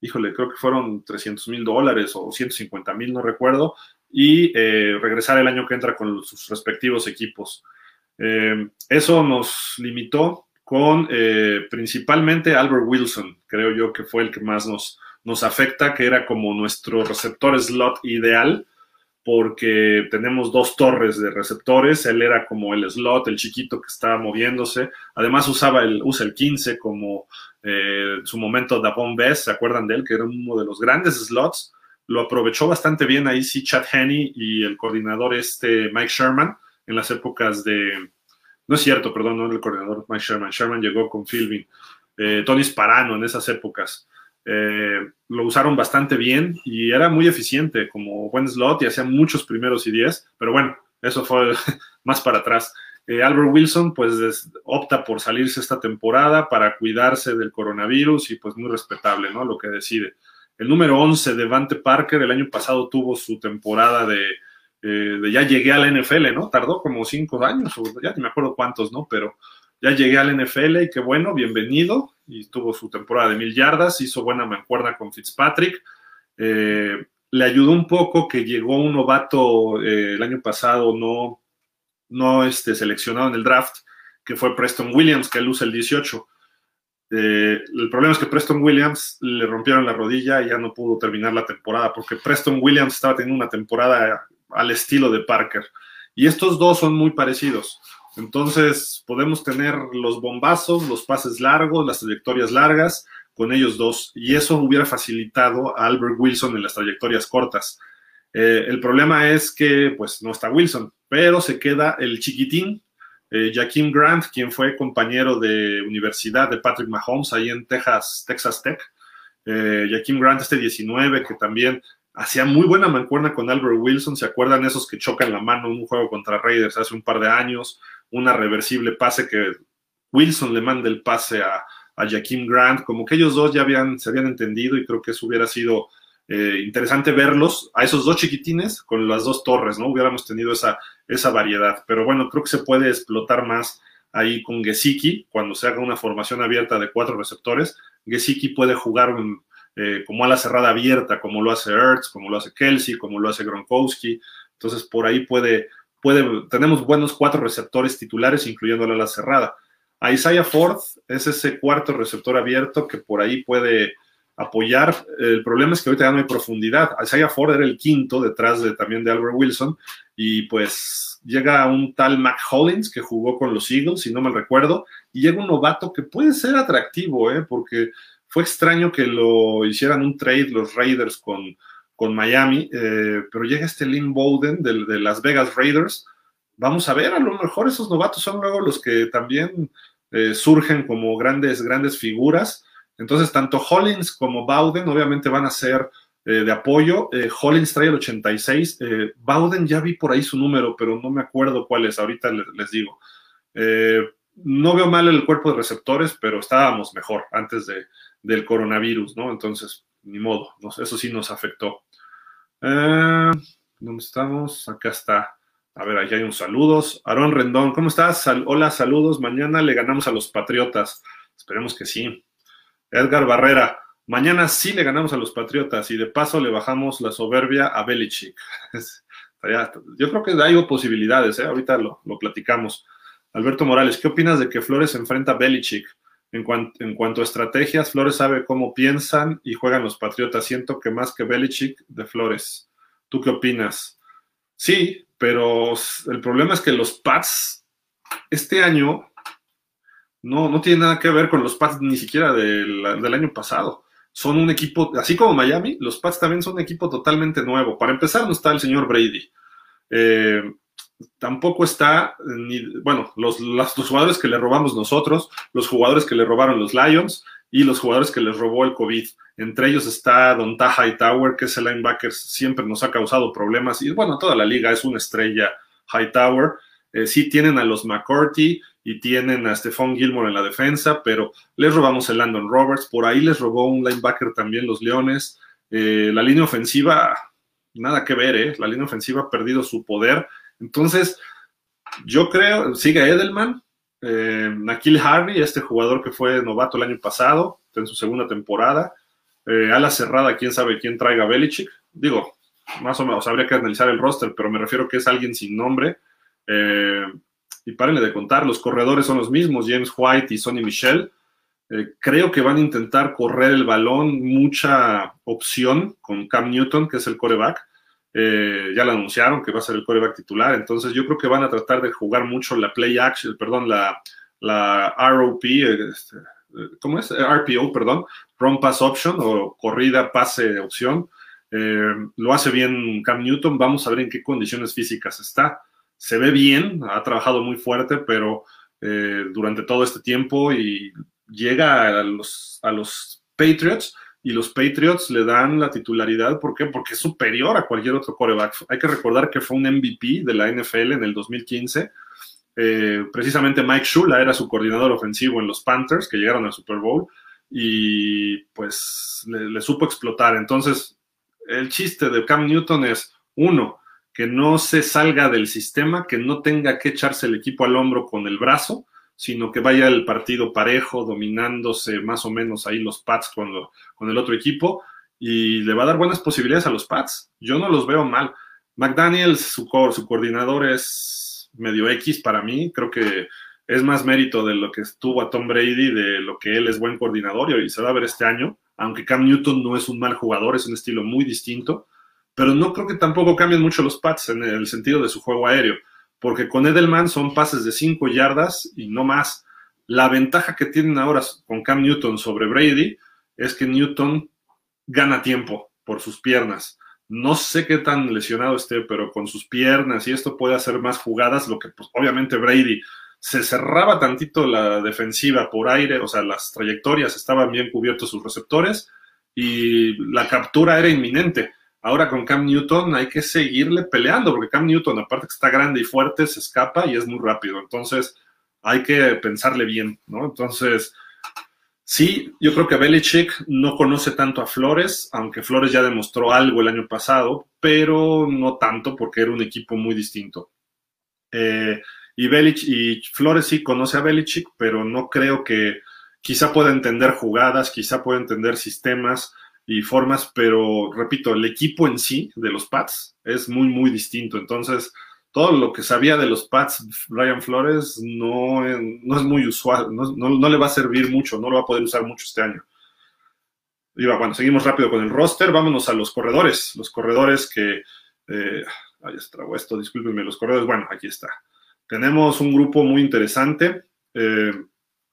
Speaker 1: híjole, creo que fueron 300 mil dólares o 150 mil, no recuerdo, y eh, regresar el año que entra con sus respectivos equipos. eso nos limitó con principalmente Albert Wilson, creo yo que fue el que más nos, nos afecta, que era como nuestro receptor slot ideal, porque tenemos dos torres de receptores, él era como el slot, el chiquito que estaba moviéndose, además usaba el, usa el 15 como eh, su momento Davon Best, ¿se acuerdan de él? Que era uno de los grandes slots, lo aprovechó bastante bien ahí sí Chad Henney y el coordinador este Mike Sherman en las épocas de, no es cierto, perdón, no el coordinador Mike Sherman, Sherman llegó con Philbin, eh, Tony Sparano en esas épocas. Eh, lo usaron bastante bien y era muy eficiente como buen slot y hacía muchos primeros y diez, pero bueno, eso fue más para atrás. Eh, Albert Wilson pues opta por salirse esta temporada para cuidarse del coronavirus y pues muy respetable, ¿no? Lo que decide. El número 11, Devante Parker, el año pasado tuvo su temporada de, eh, ya llegué a la NFL, ¿no? Tardó como cinco años, o ya ni me acuerdo cuántos, ¿no? Pero ya llegué al NFL y qué bueno, bienvenido. Y tuvo su temporada de mil yardas, hizo buena mancuerna con Fitzpatrick. Eh, le ayudó un poco que llegó un novato eh, el año pasado, no, no este, seleccionado en el draft, que fue Preston Williams, que usa el 18. Eh, el problema es que Preston Williams le rompieron la rodilla y ya no pudo terminar la temporada, porque Preston Williams estaba teniendo una temporada al estilo de Parker. Y estos dos son muy parecidos. Entonces, podemos tener los bombazos, los pases largos, las trayectorias largas con ellos dos, y eso hubiera facilitado a Albert Wilson en las trayectorias cortas. Eh, el problema es que, pues, no está Wilson, pero se queda el chiquitín, eh, Jaquim Grant, quien fue compañero de universidad de Patrick Mahomes ahí en Texas, Texas Tech. Eh, Jaquim Grant, este 19, que también hacía muy buena mancuerna con Albert Wilson. ¿Se acuerdan esos que chocan la mano en un juego contra Raiders hace un par de años? Una reversible pase que Wilson le manda el pase a, a Grant, como que ellos dos ya habían, se habían entendido y creo que eso hubiera sido eh, interesante verlos a esos dos chiquitines con las dos torres, ¿no? Hubiéramos tenido esa, esa variedad, pero bueno, creo que se puede explotar más ahí con Gesicki, cuando se haga una formación abierta de cuatro receptores, Gesicki puede jugar un, eh, como a la cerrada abierta, como lo hace Ertz, como lo hace Kelsey, como lo hace Gronkowski. Entonces, por ahí puede, tenemos buenos cuatro receptores titulares, incluyendo la cerrada. A Isaiah Ford es ese cuarto receptor abierto que por ahí puede apoyar. El problema es que ahorita ya no hay profundidad. Isaiah Ford era el quinto detrás de, también de Albert Wilson y pues llega un tal Mac Hollins que jugó con los Eagles, si no me recuerdo, y llega un novato que puede ser atractivo, ¿eh? porque fue extraño que lo hicieran un trade los Raiders con, con Miami, eh, pero llega este Lynn Bowden de, Las Vegas Raiders. Vamos a ver, a lo mejor esos novatos son luego los que también eh, surgen como grandes, grandes figuras. Entonces, tanto Hollins como Bowden obviamente van a ser eh, de apoyo. Hollins trae el 86. Eh, Bowden ya vi por ahí su número, pero no me acuerdo cuál es. Ahorita les, les digo. no veo mal el cuerpo de receptores, pero estábamos mejor antes de, del coronavirus, ¿no? Entonces, ni modo. eso sí nos afectó. ¿Dónde estamos? Acá está. A ver, ahí hay un saludos. Aarón Rendón, ¿cómo estás? hola, saludos. Mañana le ganamos a los Patriotas. Esperemos que sí. Edgar Barrera, mañana sí le ganamos a los Patriotas y de paso le bajamos la soberbia a Belichick. Yo creo que hay posibilidades, ¿eh? ahorita lo, platicamos. Alberto Morales, ¿qué opinas de que Flores enfrenta a Belichick? En, cuanto a estrategias, Flores sabe cómo piensan y juegan los Patriotas. Siento que más que Belichick de Flores. ¿Tú qué opinas? Sí, pero el problema es que los Pats este año no, no tiene nada que ver con los Pats ni siquiera del, año pasado. Son un equipo, así como Miami, los Pats también son un equipo totalmente nuevo. Para empezar, no está el señor Brady. Eh, tampoco está, ni, bueno, los, los, jugadores que le robamos nosotros, los jugadores que le robaron los Lions y los jugadores que les robó el COVID. Entre ellos está Don Taha Tower, que es el linebacker, siempre nos ha causado problemas. Y bueno, toda la liga es una estrella Hightower. Eh, sí tienen a los McCourty, y tienen a Stephon Gilmore en la defensa, pero les robamos el Landon Roberts, por ahí les robó un linebacker también los Leones. Eh, la línea ofensiva, nada que ver, ¿eh? La línea ofensiva ha perdido su poder. Entonces, yo creo, sigue Edelman, eh, Nakil este jugador que fue novato el año pasado, en su segunda temporada. Eh, a la cerrada, quién sabe quién traiga Belichick. Digo, más o menos habría que analizar el roster, pero me refiero que es alguien sin nombre. Eh, y párenle de contar, los corredores son los mismos, James White y Sonny Michel. Eh, creo que van a intentar correr el balón, mucha opción con Cam Newton, que es el coreback. Eh, ya lo anunciaron que va a ser el coreback titular, entonces yo creo que van a tratar de jugar mucho la play action, perdón, la, la ROP, este, ¿cómo es? RPO, perdón, run pass option o corrida pase opción. Eh, lo hace bien Cam Newton, vamos a ver en qué condiciones físicas está se ve bien, ha trabajado muy fuerte, pero eh, durante todo este tiempo y llega a los, a los Patriots y los Patriots le dan la titularidad. ¿Por qué? Porque es superior a cualquier otro coreback. Hay que recordar que fue un MVP de la NFL en el 2015. Eh, precisamente Mike Shula era su coordinador ofensivo en los Panthers, que llegaron al Super Bowl, y pues le, le supo explotar. Entonces, el chiste de Cam Newton es, uno, que no se salga del sistema, que no tenga que echarse el equipo al hombro con el brazo, sino que vaya el partido parejo, dominándose más o menos ahí los Pats con, el otro equipo, y le va a dar buenas posibilidades a los Pats. Yo no los veo mal. McDaniels, su, su coordinador es medio X para mí, creo que es más mérito de lo que estuvo a Tom Brady, de lo que él es buen coordinador y se va a ver este año, aunque Cam Newton no es un mal jugador, es un estilo muy distinto pero no creo que tampoco cambien mucho los Pats en el sentido de su juego aéreo, porque con Edelman son pases de 5 yardas y no más. La ventaja que tienen ahora con Cam Newton sobre Brady es que Newton gana tiempo por sus piernas. No sé qué tan lesionado esté, pero con sus piernas y esto puede hacer más jugadas, lo que pues, obviamente Brady se cerraba tantito la defensiva por aire, o sea, las trayectorias estaban bien cubiertos sus receptores y la captura era inminente. Ahora con Cam Newton hay que seguirle peleando, porque Cam Newton, aparte que está grande y fuerte, se escapa y es muy rápido. Entonces hay que pensarle bien, ¿no? Entonces, sí, yo creo que Belichick no conoce tanto a Flores, aunque Flores ya demostró algo el año pasado, pero no tanto porque era un equipo muy distinto. Eh, Y, Belich, y Flores sí conoce a Belichick, pero no creo que quizá pueda entender jugadas, quizá pueda entender sistemas y formas, pero repito, el equipo en sí de los Pats es muy, muy distinto. Entonces, todo lo que sabía de los Pats, Brian Flores, no, no es muy usual, no, no, le va a servir mucho, no lo va a poder usar mucho este año. Y bueno, seguimos rápido con el roster, vámonos a los corredores, los corredores que... Eh, ahí está, esto, discúlpenme, los corredores, bueno, aquí está. Tenemos un grupo muy interesante. Eh,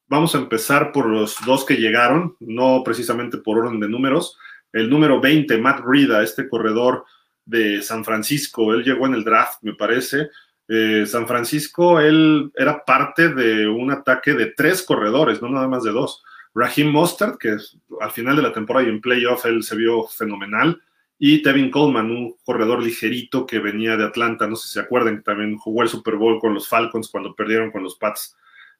Speaker 1: vamos a empezar por los dos que llegaron, no precisamente por orden de números. El número 20, Matt Rida, este corredor de San Francisco, él llegó en el draft, me parece. Eh, San Francisco, él era parte de un ataque de tres corredores, no nada más de dos. Raheem Mostert, que al final de la temporada y en playoff él se vio fenomenal y Tevin Coleman, un corredor ligerito que venía de Atlanta, no sé si se acuerdan, que también jugó el Super Bowl con los Falcons cuando perdieron con los Pats.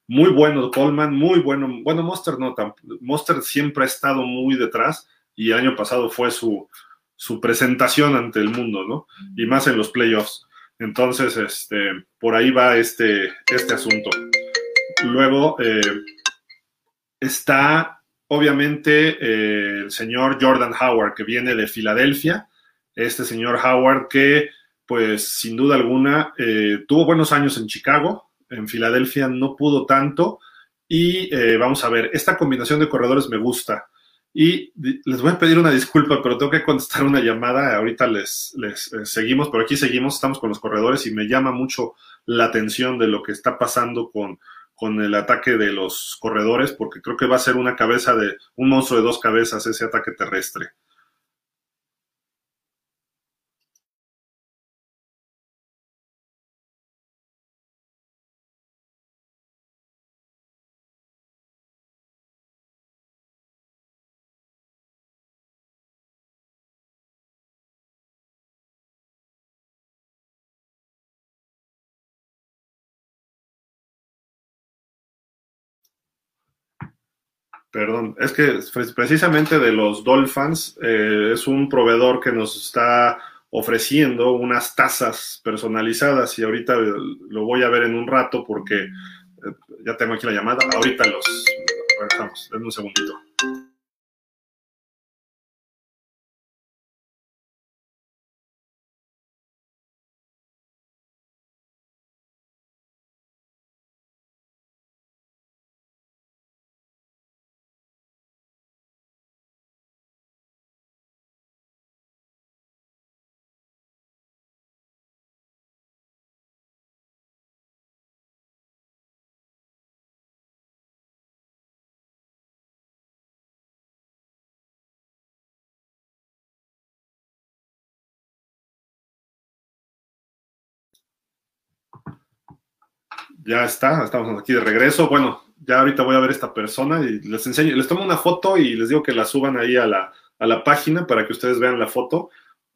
Speaker 1: Muy bueno Coleman, muy bueno. Bueno, Monster no, Monster siempre ha estado muy detrás y el año pasado fue su, su presentación ante el mundo, ¿no? Y más en los playoffs. Entonces, este, por ahí va este, este asunto. Luego eh, está obviamente eh, el señor Jordan Howard, que viene de Filadelfia, este señor Howard que, pues, sin duda alguna, eh, tuvo buenos años en Chicago, en Filadelfia no pudo tanto, y vamos a ver, esta combinación de corredores me gusta. Y les voy a pedir una disculpa, pero tengo que contestar una llamada. Ahorita les, les seguimos, pero aquí seguimos, estamos con los corredores y me llama mucho la atención de lo que está pasando con, con el ataque de los corredores, porque creo que va a ser una cabeza de un monstruo de dos cabezas ese ataque terrestre. Perdón, es que precisamente de los Dolphins eh, es un proveedor que nos está ofreciendo unas tazas personalizadas y ahorita lo voy a ver en un rato porque eh, ya tengo aquí la llamada. Ahorita los regresamos. Denme un segundito. Ya está, estamos aquí de regreso. Bueno, ya ahorita voy a ver esta persona y les enseño, les tomo una foto y les digo que la suban ahí a la, a la página para que ustedes vean la foto,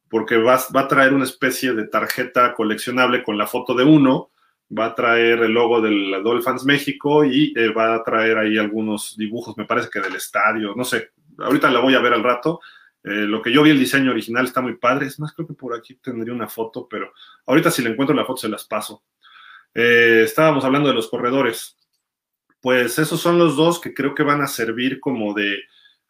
Speaker 1: porque va, va, a traer una especie de tarjeta coleccionable con la foto de uno, va a traer el logo del Dolphins México y eh, va a traer ahí algunos dibujos, me parece que del estadio, no sé, ahorita la voy a ver al rato. Eh, lo que yo vi, el diseño original está muy padre. Es más, creo que por aquí tendría una foto, pero ahorita si le encuentro la foto se las paso. Eh, estábamos hablando de los corredores. Pues esos son los dos que creo que van a servir como de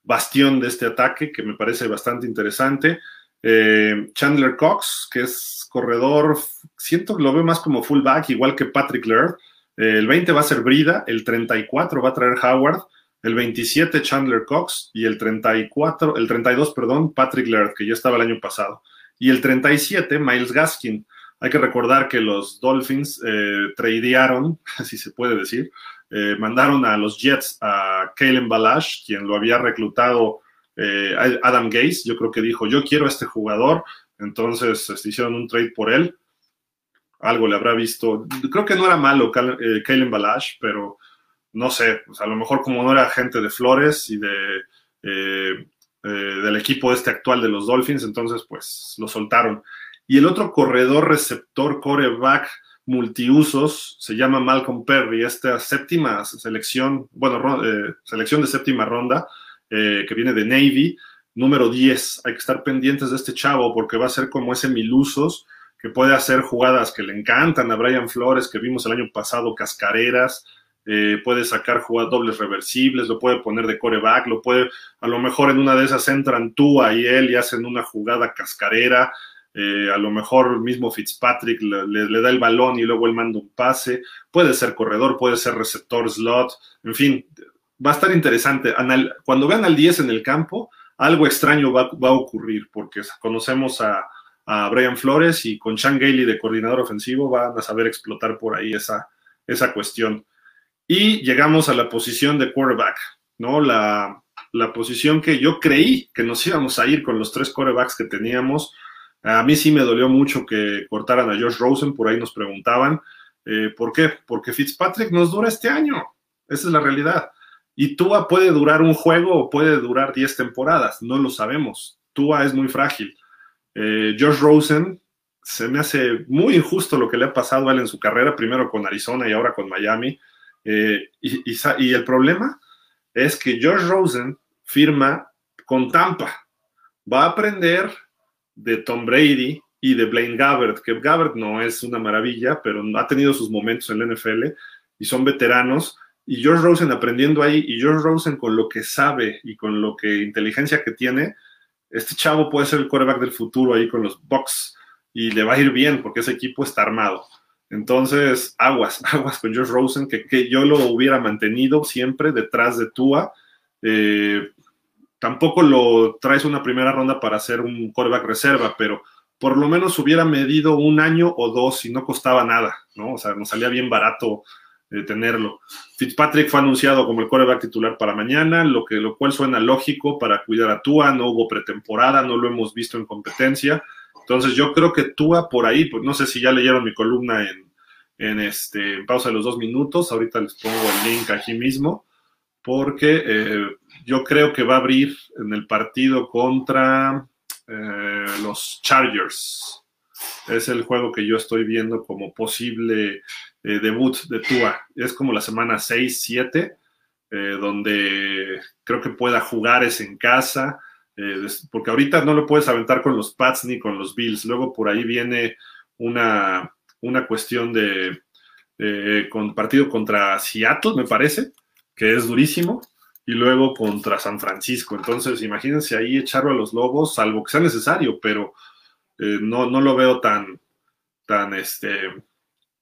Speaker 1: bastión de este ataque, que me parece bastante interesante. Eh, Chandler Cox, que es corredor, siento que lo veo más como fullback, igual que Patrick Laird. Eh, el 20 va a ser Brida, el 34 va a traer Howard, el 27 Chandler Cox y el 34, el 32, perdón, Patrick Laird, que ya estaba el año pasado. Y el 37, Miles Gaskin. Hay que recordar que los Dolphins eh, tradearon, si se puede decir, eh, mandaron a los Jets a Kalen Balash, quien lo había reclutado eh, Adam Gaze. Yo creo que dijo, yo quiero a este jugador. Entonces este, hicieron un trade por él. Algo le habrá visto. Creo que no era malo Kalen Balash, pero no sé, a lo mejor como no era gente de Flores y de, del equipo este actual de los Dolphins, entonces pues lo soltaron. Y el otro corredor receptor coreback multiusos se llama Malcolm Perry. Esta séptima selección, bueno, eh, selección de séptima ronda eh, que viene de Navy, número 10. Hay que estar pendientes de este chavo porque va a ser como ese Milusos que puede hacer jugadas que le encantan a Brian Flores, que vimos el año pasado, cascareras, eh, puede sacar jugadas dobles reversibles, lo puede poner de coreback, lo puede, a lo mejor en una de esas entran tú y él y hacen una jugada cascarera, eh, a lo mejor mismo Fitzpatrick le, da el balón y luego él manda un pase, puede ser corredor, puede ser receptor slot, en fin, va a estar interesante. Cuando vean al 10 en el campo, algo extraño va, a ocurrir, porque conocemos a, Brian Flores y con Sean Gailey de coordinador ofensivo van a saber explotar por ahí esa, esa cuestión. Y llegamos a la posición de quarterback, ¿no? La, posición que yo creí que nos íbamos a ir con los tres quarterbacks que teníamos. A mí sí me dolió mucho que cortaran a Josh Rosen, por ahí nos preguntaban. Eh, ¿Por qué? Porque Fitzpatrick nos dura este año. Esa es la realidad. Y Tua puede durar un juego o puede durar 10 temporadas, no lo sabemos. Tua es muy frágil. Eh, Josh Rosen se me hace muy injusto lo que le ha pasado a él en su carrera, primero con Arizona y ahora con Miami. Eh, y, el problema es que George Rosen firma con Tampa. Va a aprender de Tom Brady y de Blaine Gabbert, que Gabbert no es una maravilla, pero ha tenido sus momentos en la NFL y son veteranos. Y George Rosen aprendiendo ahí, y George Rosen con lo que sabe y con lo que inteligencia que tiene, este chavo puede ser el quarterback del futuro ahí con los Bucks y le va a ir bien porque ese equipo está armado. Entonces, aguas, aguas con Josh Rosen, que, yo lo hubiera mantenido siempre detrás de Tua. Eh, tampoco lo traes una primera ronda para hacer un quarterback reserva, pero por lo menos hubiera medido un año o dos y no costaba nada, ¿no? O sea, nos salía bien barato eh, tenerlo. Fitzpatrick fue anunciado como el quarterback titular para mañana, lo, que, lo cual suena lógico para cuidar a Tua, no hubo pretemporada, no lo hemos visto en competencia. Entonces yo creo que Tua por ahí, pues no sé si ya leyeron mi columna en, en este, pausa de los dos minutos, ahorita les pongo el link aquí mismo, porque eh, yo creo que va a abrir en el partido contra eh, los Chargers. Es el juego que yo estoy viendo como posible eh, debut de Tua. Es como la semana 6, 7, donde creo que pueda jugar es en casa eh, porque ahorita no lo puedes aventar con los Pats ni con los Bills. Luego por ahí viene una, una cuestión de con partido contra Seattle, me parece, que es durísimo, y luego contra San Francisco. Entonces, imagínense ahí echarlo a los Lobos, salvo que sea necesario, pero eh, no, no lo veo tan, tan, este,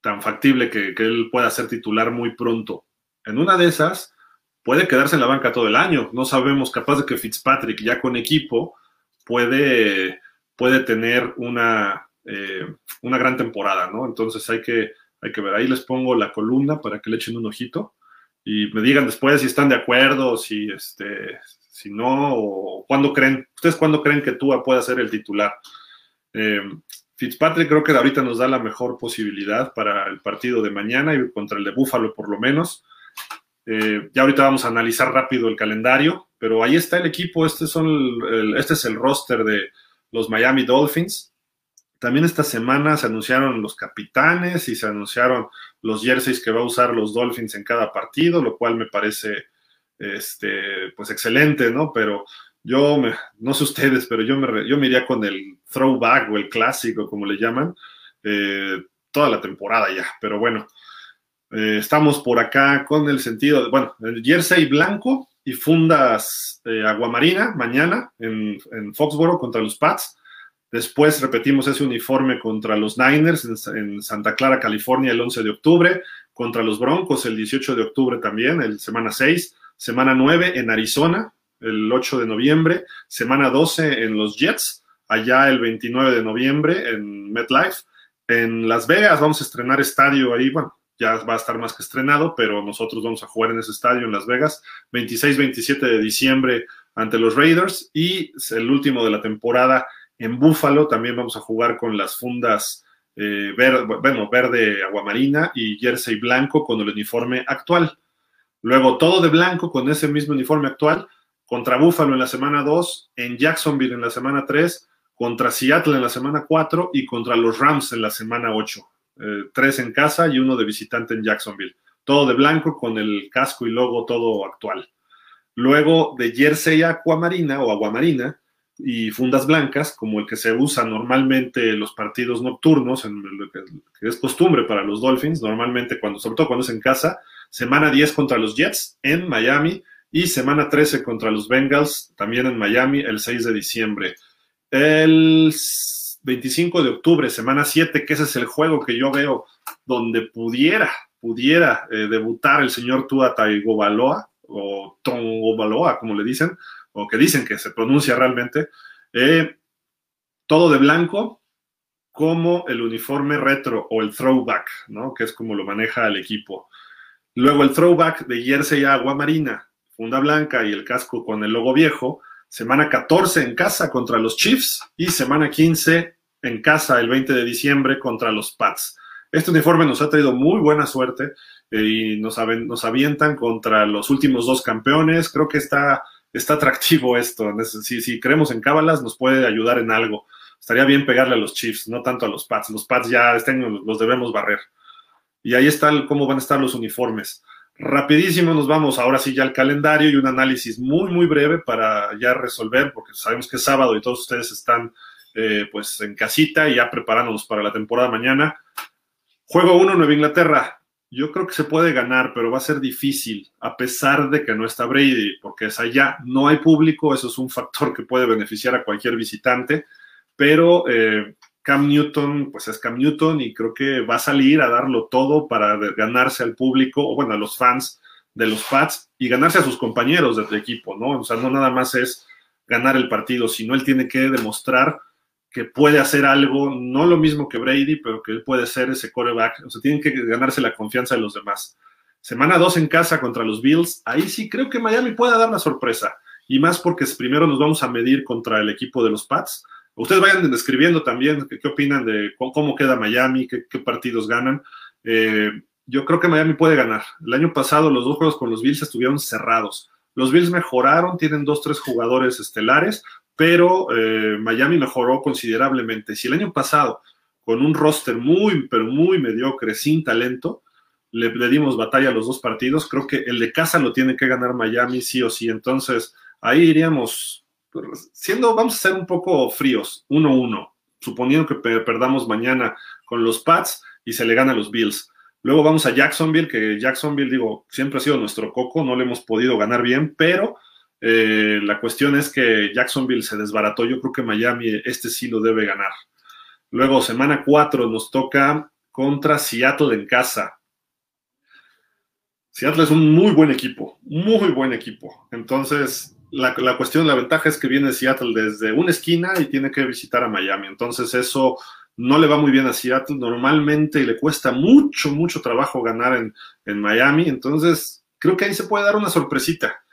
Speaker 1: tan factible que, él pueda ser titular muy pronto. En una de esas, puede quedarse en la banca todo el año. No sabemos, capaz de que Fitzpatrick ya con equipo puede, puede tener una, eh, una gran temporada, ¿no? Entonces hay que, hay que ver. Ahí les pongo la columna para que le echen un ojito y me digan después si están de acuerdo, si, este, si no, o cuándo creen, ustedes cuándo creen que Tua pueda ser el titular. Eh, Fitzpatrick creo que ahorita nos da la mejor posibilidad para el partido de mañana y contra el de Búfalo por lo menos. Eh, ya ahorita vamos a analizar rápido el calendario, pero ahí está el equipo. Este, son este es el roster de los Miami Dolphins. También esta semana se anunciaron los capitanes y se anunciaron los jerseys que va a usar los Dolphins en cada partido, lo cual me parece este, pues excelente, ¿no? Pero yo, me, no sé ustedes, pero yo me, yo iría con el throwback o el clásico, como le llaman, eh, toda la temporada ya. Pero bueno, eh, estamos por acá con el sentido, de, bueno, el jersey blanco y fundas eh, aguamarina mañana en, en, Foxboro contra los Pats. Después repetimos ese uniforme contra los Niners en, Santa Clara, California, el 11 de octubre, contra los Broncos el 18 de octubre también, el semana 6, semana 9 en Arizona, el 8 de noviembre, semana 12 en los Jets, allá el 29 de noviembre en MetLife. En Las Vegas vamos a estrenar estadio ahí, bueno, ya va a estar más que estrenado, pero nosotros vamos a jugar en ese estadio en Las Vegas, 26-27 de diciembre ante los Raiders y el último de la temporada en Buffalo, también vamos a jugar con las fundas eh, bueno, verde aguamarina y jersey blanco con el uniforme actual. Luego todo de blanco con ese mismo uniforme actual contra Buffalo en la semana 2, en Jacksonville en la semana 3, contra Seattle en la semana 4 y contra los Rams en la semana 8. Eh, tres en casa y uno de visitante en Jacksonville. Todo de blanco con el casco y logo todo actual. Luego de jersey aguamarina o aguamarina, y fundas blancas, como el que se usa normalmente en los partidos nocturnos, que, es costumbre para los Dolphins, normalmente cuando, sobre todo cuando es en casa, semana 10 contra los Jets en Miami y semana 13 contra los Bengals, también en Miami, el 6 de diciembre. El 25 de octubre, semana 7, que ese es el juego que yo veo donde pudiera, pudiera eh, debutar el señor Tua Tagovailoa, o Tongo como le dicen, o que dicen que se pronuncia realmente, eh, todo de blanco, como el uniforme retro o el throwback, ¿no? que es como lo maneja el equipo. Luego el throwback de jersey agua marina, funda blanca y el casco con el logo viejo. Semana 14 en casa contra los Chiefs y semana 15 en casa el 20 de diciembre contra los Pats. Este uniforme nos ha traído muy buena suerte eh, y nos, nos avientan contra los últimos dos campeones. Creo que está está atractivo esto. Si, creemos en cábalas, nos puede ayudar en algo. Estaría bien pegarle a los Chiefs, no tanto a los Pats. Los Pats ya año los debemos barrer. Y ahí está cómo van a estar los uniformes. Rapidísimo nos vamos ahora sí ya al calendario y un análisis muy, muy breve para ya resolver, porque sabemos que es sábado y todos ustedes están eh, pues en casita y ya preparándonos para la temporada mañana. Juego 1, Nueva Inglaterra. Yo creo que se puede ganar, pero va a ser difícil, a pesar de que no está Brady, porque es allá, no hay público, eso es un factor que puede beneficiar a cualquier visitante, pero eh, Cam Newton, pues es Cam Newton y creo que va a salir a darlo todo para ganarse al público, o bueno, a los fans de los Pats y ganarse a sus compañeros de equipo, ¿no? O sea, no nada más es ganar el partido, sino él tiene que demostrar que puede hacer algo, no lo mismo que Brady, pero que puede ser ese coreback. O sea, tienen que ganarse la confianza de los demás. Semana 2 en casa contra los Bills. Ahí sí creo que Miami puede dar la sorpresa. Y más porque primero nos vamos a medir contra el equipo de los Pats. Ustedes vayan describiendo también qué, opinan de cómo queda Miami, qué, partidos ganan. Eh, yo creo que Miami puede ganar. El año pasado los dos juegos con los Bills estuvieron cerrados. Los Bills mejoraron, tienen dos, tres jugadores estelares, pero eh, Miami mejoró considerablemente. Si el año pasado, con un roster muy, pero muy mediocre, sin talento, le, dimos batalla a los dos partidos, creo que el de casa lo tiene que ganar Miami sí o sí. Entonces, ahí iríamos, siendo, vamos a ser un poco fríos, 1-1, suponiendo que perdamos mañana con los Pats y se le gana a los Bills. Luego vamos a Jacksonville, que Jacksonville, digo, siempre ha sido nuestro coco, no le hemos podido ganar bien, pero eh, la cuestión es que Jacksonville se desbarató. Yo creo que Miami este sí lo debe ganar. Luego, semana 4 nos toca contra Seattle en casa. Seattle es un muy buen equipo, muy buen equipo. Entonces, la, la, cuestión, la ventaja es que viene Seattle desde una esquina y tiene que visitar a Miami. Entonces, eso no le va muy bien a Seattle. Normalmente le cuesta mucho, mucho trabajo ganar en, en Miami. Entonces, creo que ahí se puede dar una sorpresita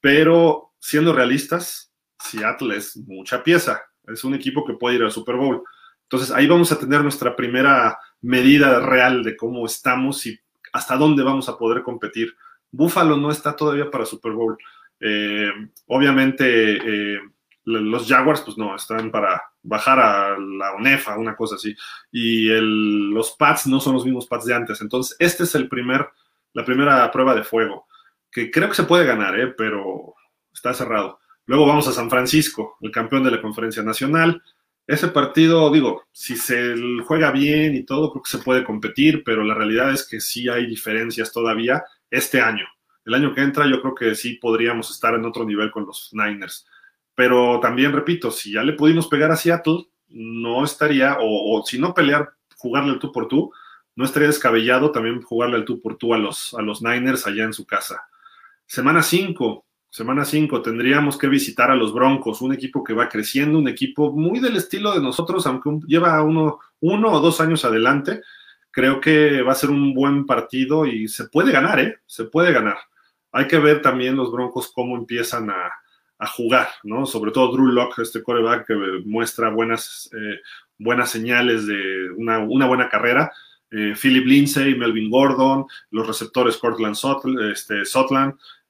Speaker 1: pero siendo realistas, Seattle es mucha pieza, es un equipo que puede ir al Super Bowl. Entonces ahí vamos a tener nuestra primera medida real de cómo estamos y hasta dónde vamos a poder competir. Buffalo no está todavía para Super Bowl. Eh, obviamente eh, los Jaguars, pues no, están para bajar a la ONEFA, una cosa así. Y los Pats no son los mismos Pats de antes. Entonces, este es el primer, la primera prueba de fuego que creo que se puede ganar, ¿eh? pero está cerrado. Luego vamos a San Francisco, el campeón de la conferencia nacional. Ese partido, digo, si se juega bien y todo, creo que se puede competir, pero la realidad es que sí hay diferencias todavía este año. El año que entra yo creo que sí podríamos estar en otro nivel con los Niners. Pero también repito, si ya le pudimos pegar a Seattle, no estaría, o, o si no pelear, jugarle el tú por tú, no estaría descabellado también jugarle el tú por tú a los, a los Niners allá en su casa. Semana 5, semana 5 tendríamos que visitar a los Broncos, un equipo que va creciendo, un equipo muy del estilo de nosotros, aunque lleva uno, uno o dos años adelante. Creo que va a ser un buen partido y se puede ganar, ¿eh? Se puede ganar. Hay que ver también los Broncos cómo empiezan a, jugar, ¿no? Sobre todo Drew Locke, este coreback que muestra buenas, eh, buenas señales de una, una buena carrera eh, Philip Lindsay, Melvin Gordon, los receptores Cortland Sutland, este,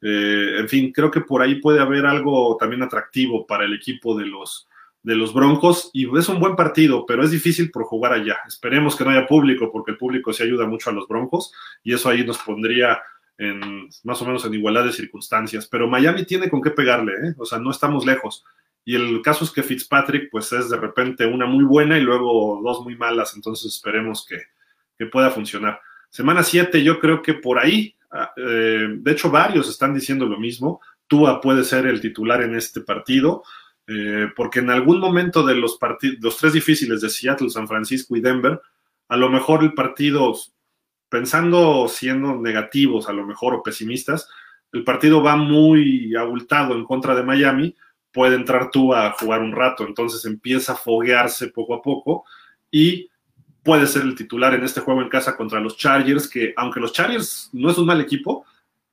Speaker 1: eh, en fin, creo que por ahí puede haber algo también atractivo para el equipo de los, de los Broncos y es un buen partido, pero es difícil por jugar allá. Esperemos que no haya público porque el público sí ayuda mucho a los Broncos y eso ahí nos pondría en más o menos en igualdad de circunstancias, pero Miami tiene con qué pegarle, ¿eh? o sea, no estamos lejos. Y el caso es que Fitzpatrick, pues es de repente una muy buena y luego dos muy malas, entonces esperemos que, que pueda funcionar. Semana 7, yo creo que por ahí, ah, eh, de hecho, varios están diciendo lo mismo. Tua puede ser el titular en este partido, eh, porque en algún momento de los, los tres difíciles de Seattle, San Francisco y Denver, a lo mejor el partido, pensando siendo negativos a lo mejor o pesimistas, el partido va muy abultado en contra de Miami, puede entrar tú a jugar un rato, entonces empieza a foguearse poco a poco y puede ser el titular en este juego en casa contra los Chargers, que aunque los Chargers no es un mal equipo,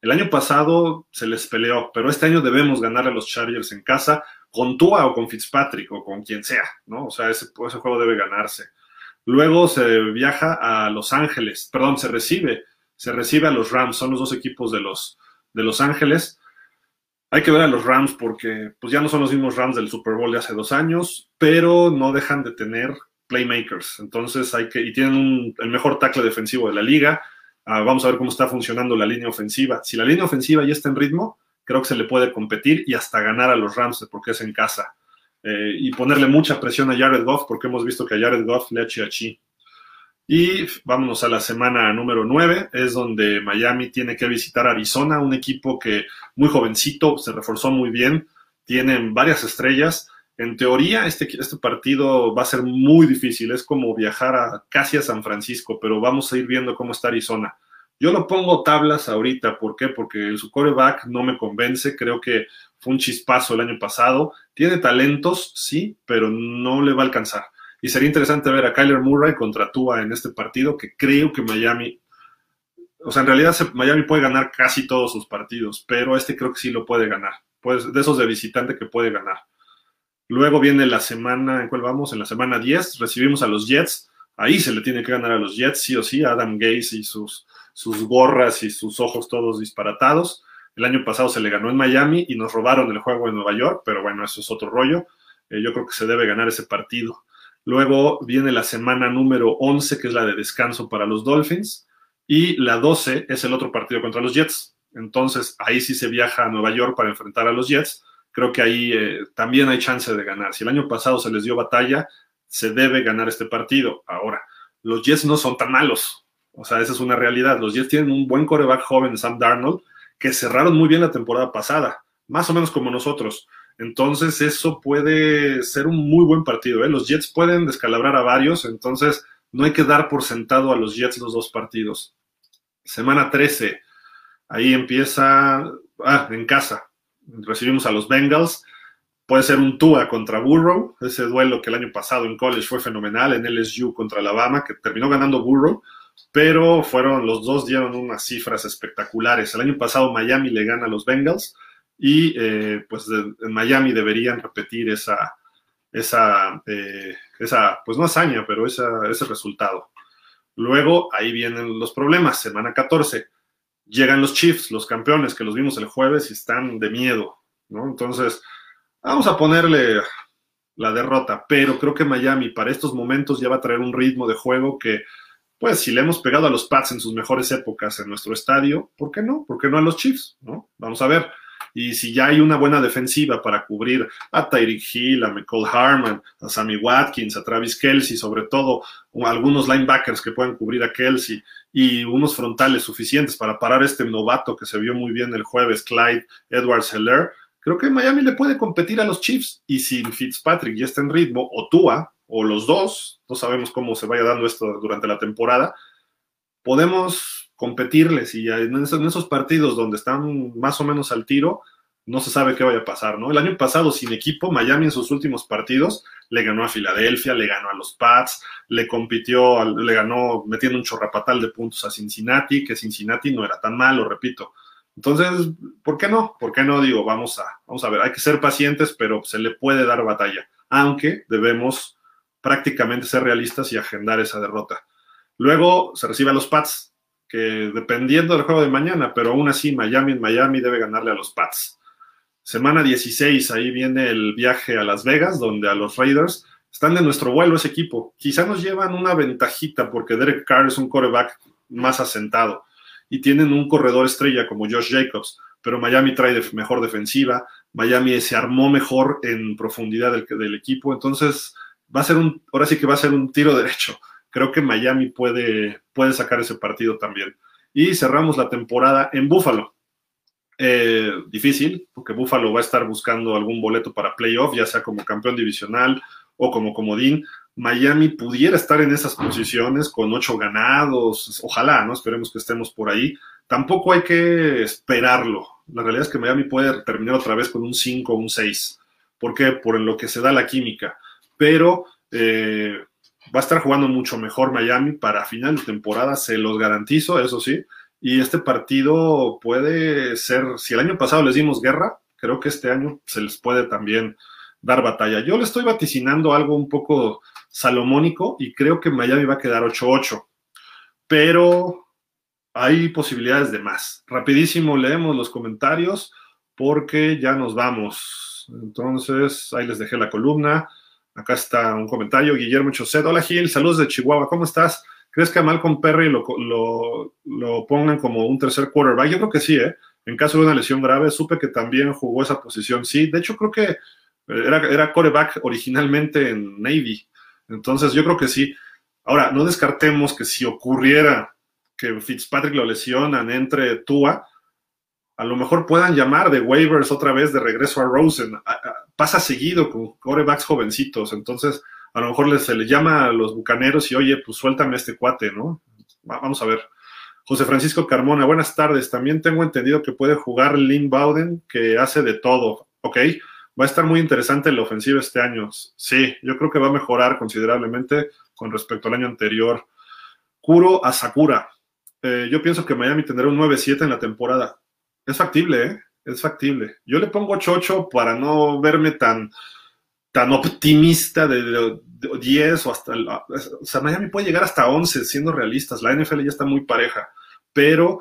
Speaker 1: el año pasado se les peleó, pero este año debemos ganar a los Chargers en casa con Tua o con Fitzpatrick o con quien sea, ¿no? O sea, ese, ese juego debe ganarse. Luego se viaja a Los Ángeles, perdón, se recibe, se recibe a los Rams, son los dos equipos de los, de Los Ángeles. Hay que ver a los Rams porque pues ya no son los mismos Rams del Super Bowl de hace dos años, pero no dejan de tener playmakers. Entonces hay que, y tienen el mejor tackle defensivo de la liga. Ah, vamos a ver cómo está funcionando la línea ofensiva. Si la línea ofensiva ya está en ritmo, creo que se le puede competir y hasta ganar a los Rams porque es en casa. Eh, y ponerle mucha presión a Jared Goff porque hemos visto que a Jared Goff le eche a chi. Y vámonos a la semana número 9, es donde Miami tiene que visitar Arizona, un equipo que muy jovencito, se reforzó muy bien, tienen varias estrellas. En teoría, este, este partido va a ser muy difícil, es como viajar a, casi a San Francisco, pero vamos a ir viendo cómo está Arizona. Yo lo pongo tablas ahorita, ¿por qué? Porque su coreback no me convence, creo que fue un chispazo el año pasado, tiene talentos, sí, pero no le va a alcanzar. Y sería interesante ver a Kyler Murray contra Tua en este partido, que creo que Miami, o sea, en realidad Miami puede ganar casi todos sus partidos, pero este creo que sí lo puede ganar. Pues de esos de visitante que puede ganar. Luego viene la semana, ¿en cuál vamos? En la semana 10 recibimos a los Jets. Ahí se le tiene que ganar a los Jets, sí o sí, Adam Gaze y sus, sus gorras y sus ojos todos disparatados. El año pasado se le ganó en Miami y nos robaron el juego en Nueva York, pero bueno, eso es otro rollo. Eh, yo creo que se debe ganar ese partido. Luego viene la semana número 11, que es la de descanso para los Dolphins, y la 12 es el otro partido contra los Jets. Entonces, ahí sí se viaja a Nueva York para enfrentar a los Jets. Creo que ahí eh, también hay chance de ganar. Si el año pasado se les dio batalla, se debe ganar este partido. Ahora, los Jets no son tan malos. O sea, esa es una realidad. Los Jets tienen un buen coreback joven, Sam Darnold, que cerraron muy bien la temporada pasada, más o menos como nosotros. Entonces, eso puede ser un muy buen partido. ¿eh? Los Jets pueden descalabrar a varios, entonces no hay que dar por sentado a los Jets los dos partidos. Semana 13, ahí empieza, ah, en casa, recibimos a los Bengals. Puede ser un Tua contra Burrow, ese duelo que el año pasado en college fue fenomenal, en LSU contra Alabama, que terminó ganando Burrow, pero fueron, los dos dieron unas cifras espectaculares. El año pasado Miami le gana a los Bengals, y eh, pues en Miami deberían repetir esa, esa, eh, esa, pues no hazaña, pero esa, ese resultado. Luego ahí vienen los problemas, semana 14, llegan los Chiefs, los campeones que los vimos el jueves y están de miedo, ¿no? Entonces, vamos a ponerle la derrota, pero creo que Miami para estos momentos ya va a traer un ritmo de juego que, pues si le hemos pegado a los Pats en sus mejores épocas en nuestro estadio, ¿por qué no? ¿Por qué no a los Chiefs? ¿no? Vamos a ver. Y si ya hay una buena defensiva para cubrir a Tyreek Hill, a McCall Harman, a Sammy Watkins, a Travis Kelsey, sobre todo algunos linebackers que puedan cubrir a Kelsey y unos frontales suficientes para parar este novato que se vio muy bien el jueves, Clyde Edwards Heller, creo que Miami le puede competir a los Chiefs. Y si Fitzpatrick ya está en ritmo, o Tua, o los dos, no sabemos cómo se vaya dando esto durante la temporada, podemos competirles y en esos, partidos donde están más o menos al tiro, no se sabe qué vaya a pasar, ¿no? El año pasado, sin equipo, Miami en sus últimos partidos le ganó a Filadelfia, le ganó a los Pats, le compitió, le ganó metiendo un chorrapatal de puntos a Cincinnati, que Cincinnati no era tan malo, repito. Entonces, ¿por qué no? ¿Por qué no? Digo, vamos a, vamos a ver, hay que ser pacientes, pero se le puede dar batalla, aunque debemos prácticamente ser realistas y agendar esa derrota. Luego se recibe a los Pats, que dependiendo del juego de mañana, pero aún así Miami en Miami debe ganarle a los Pats. Semana 16, ahí viene el viaje a Las Vegas, donde a los Raiders están de nuestro vuelo ese equipo. Quizá nos llevan una ventajita porque Derek Carr es un coreback más asentado y tienen un corredor estrella como Josh Jacobs, pero Miami trae mejor defensiva, Miami se armó mejor en profundidad del, del equipo, entonces va a ser un, ahora sí que va a ser un tiro derecho. Creo que Miami puede, puede sacar ese partido también. Y cerramos la temporada en Buffalo. Eh, difícil, porque Buffalo va a estar buscando algún boleto para playoff, ya sea como campeón divisional o como comodín. Miami pudiera estar en esas posiciones con ocho ganados, ojalá, ¿no? Esperemos que estemos por ahí. Tampoco hay que esperarlo. La realidad es que Miami puede terminar otra vez con un 5 o un 6. ¿Por qué? Por lo que se da la química. Pero eh, va a estar jugando mucho mejor Miami para final de temporada, se los garantizo, eso sí. Y este partido puede ser, si el año pasado les dimos guerra, creo que este año se les puede también dar batalla. Yo le estoy vaticinando algo un poco salomónico y creo que Miami va a quedar 8-8, pero hay posibilidades de más. Rapidísimo leemos los comentarios porque ya nos vamos. Entonces, ahí les dejé la columna. Acá está un comentario, Guillermo Choset. Hola Gil, saludos de Chihuahua, ¿cómo estás? ¿Crees que a Malcolm Perry lo, lo, pongan como un tercer quarterback? Yo creo que sí, ¿eh? En caso de una lesión grave, supe que también jugó esa posición. Sí, de hecho creo que era, era quarterback originalmente en Navy. Entonces yo creo que sí. Ahora, no descartemos que si ocurriera que Fitzpatrick lo lesionan entre Tua, a lo mejor puedan llamar de waivers otra vez de regreso a Rosen. Pasa seguido con corebacks jovencitos, entonces a lo mejor se le llama a los bucaneros y oye, pues suéltame este cuate, ¿no? Vamos a ver. José Francisco Carmona, buenas tardes. También tengo entendido que puede jugar Lynn Bowden, que hace de todo, ¿ok? Va a estar muy interesante la ofensiva este año. Sí, yo creo que va a mejorar considerablemente con respecto al año anterior. Kuro Asakura. Eh, yo pienso que Miami tendrá un 9-7 en la temporada. Es factible, ¿eh? Es factible. Yo le pongo 8-8 para no verme tan, tan optimista de, 10 o hasta... o sea, Miami puede llegar hasta 11 siendo realistas. La NFL ya está muy pareja. Pero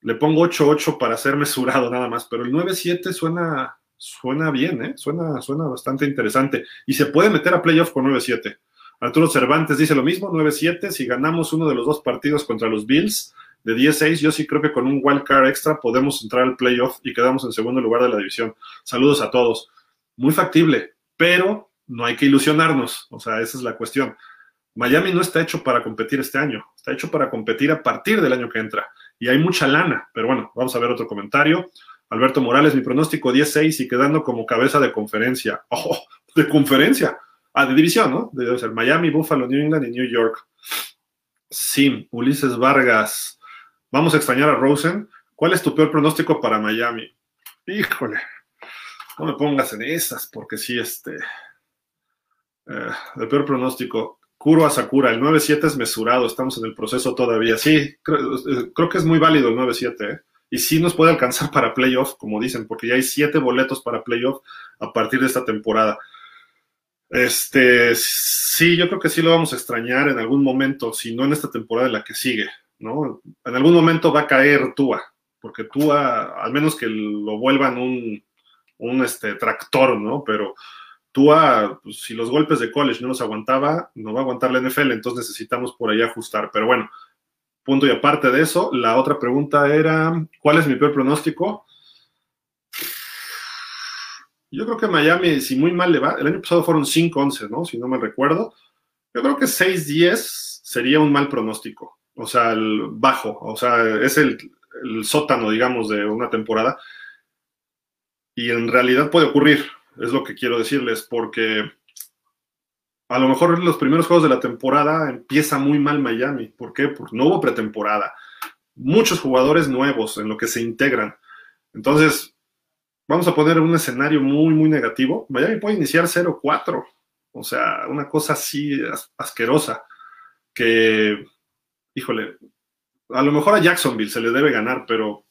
Speaker 1: le pongo 8-8 para ser mesurado nada más. Pero el 9-7 suena, suena bien, ¿eh? Suena, suena bastante interesante. Y se puede meter a playoff con 9-7. Arturo Cervantes dice lo mismo, 9-7. Si ganamos uno de los dos partidos contra los Bills, de 10-6, yo sí creo que con un wild card extra podemos entrar al playoff y quedamos en segundo lugar de la división. Saludos a todos. Muy factible, pero no hay que ilusionarnos. O sea, esa es la cuestión. Miami no está hecho para competir este año, está hecho para competir a partir del año que entra. Y hay mucha lana, pero bueno, vamos a ver otro comentario. Alberto Morales, mi pronóstico 10-6 y quedando como cabeza de conferencia. ¡Oh! De conferencia. Ah, de división, ¿no? Debe ser Miami, Buffalo, New England y New York. Sí, Ulises Vargas. Vamos a extrañar a Rosen. ¿Cuál es tu peor pronóstico para Miami? Híjole, no me pongas en esas, porque sí, este. Eh, el peor pronóstico. Kuro Asakura, el 9-7 es mesurado, estamos en el proceso todavía. Sí, creo, eh, que es muy válido el 9-7, ¿eh? Y sí nos puede alcanzar para playoff, como dicen, porque ya hay siete boletos para playoff a partir de esta temporada. Este, sí, yo creo que sí lo vamos a extrañar en algún momento, si no en esta temporada en la que sigue. ¿No? En algún momento va a caer Tua, porque Tua, al menos que lo vuelvan un, un este, tractor, ¿no? Pero Tua, pues, si los golpes de college no los aguantaba, no va a aguantar la NFL, entonces necesitamos por ahí ajustar. Pero bueno, punto y aparte de eso, la otra pregunta era, ¿cuál es mi peor pronóstico? Yo creo que Miami, si muy mal le va, el año pasado fueron 5-11, ¿no? Si no me recuerdo. Yo creo que 6-10 sería un mal pronóstico o sea, el bajo, o sea, es el, sótano, digamos, de una temporada. Y en realidad puede ocurrir, es lo que quiero decirles, porque a lo mejor los primeros juegos de la temporada empieza muy mal Miami. ¿Por qué? Porque no hubo pretemporada. Muchos jugadores nuevos en lo que se integran. Entonces, vamos a poner un escenario muy, muy negativo. Miami puede iniciar 0-4. O sea, una cosa así asquerosa. Que híjole, a lo mejor a Jacksonville se le debe ganar, pero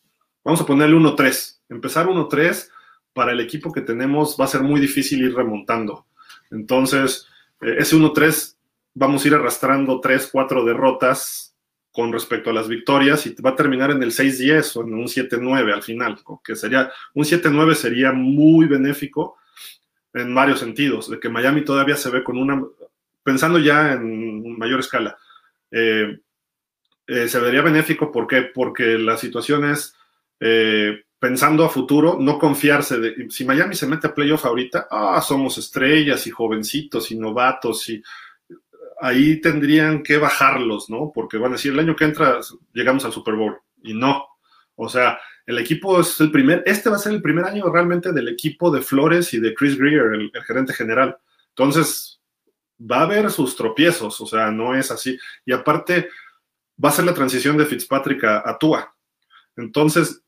Speaker 1: vamos a ponerle 1-3. Empezar 1-3 para el equipo que tenemos va a ser muy difícil ir remontando. Entonces, eh, ese 1-3 vamos a ir arrastrando 3, 4 derrotas con respecto a las victorias y va a terminar en el 6-10 o en un 7-9 al final, que sería un 7-9 sería muy benéfico en varios sentidos, de que Miami todavía se ve con una, pensando ya en mayor escala, eh, eh, se vería benéfico. ¿Por qué? Porque la situación es, eh, pensando a futuro, no confiarse de, si Miami se mete a playoff ahorita, ah, somos estrellas y jovencitos y novatos y ahí tendrían que bajarlos, ¿no? Porque van a decir, el año que entra llegamos al Super Bowl y no. O sea, el equipo es el primer, este va a ser el primer año realmente del equipo de Flores y de Chris Greer, el, el gerente general. Entonces, va a haber sus tropiezos, o sea, no es así. Y aparte, va a ser la transición de Fitzpatrick a, Tua. Entonces,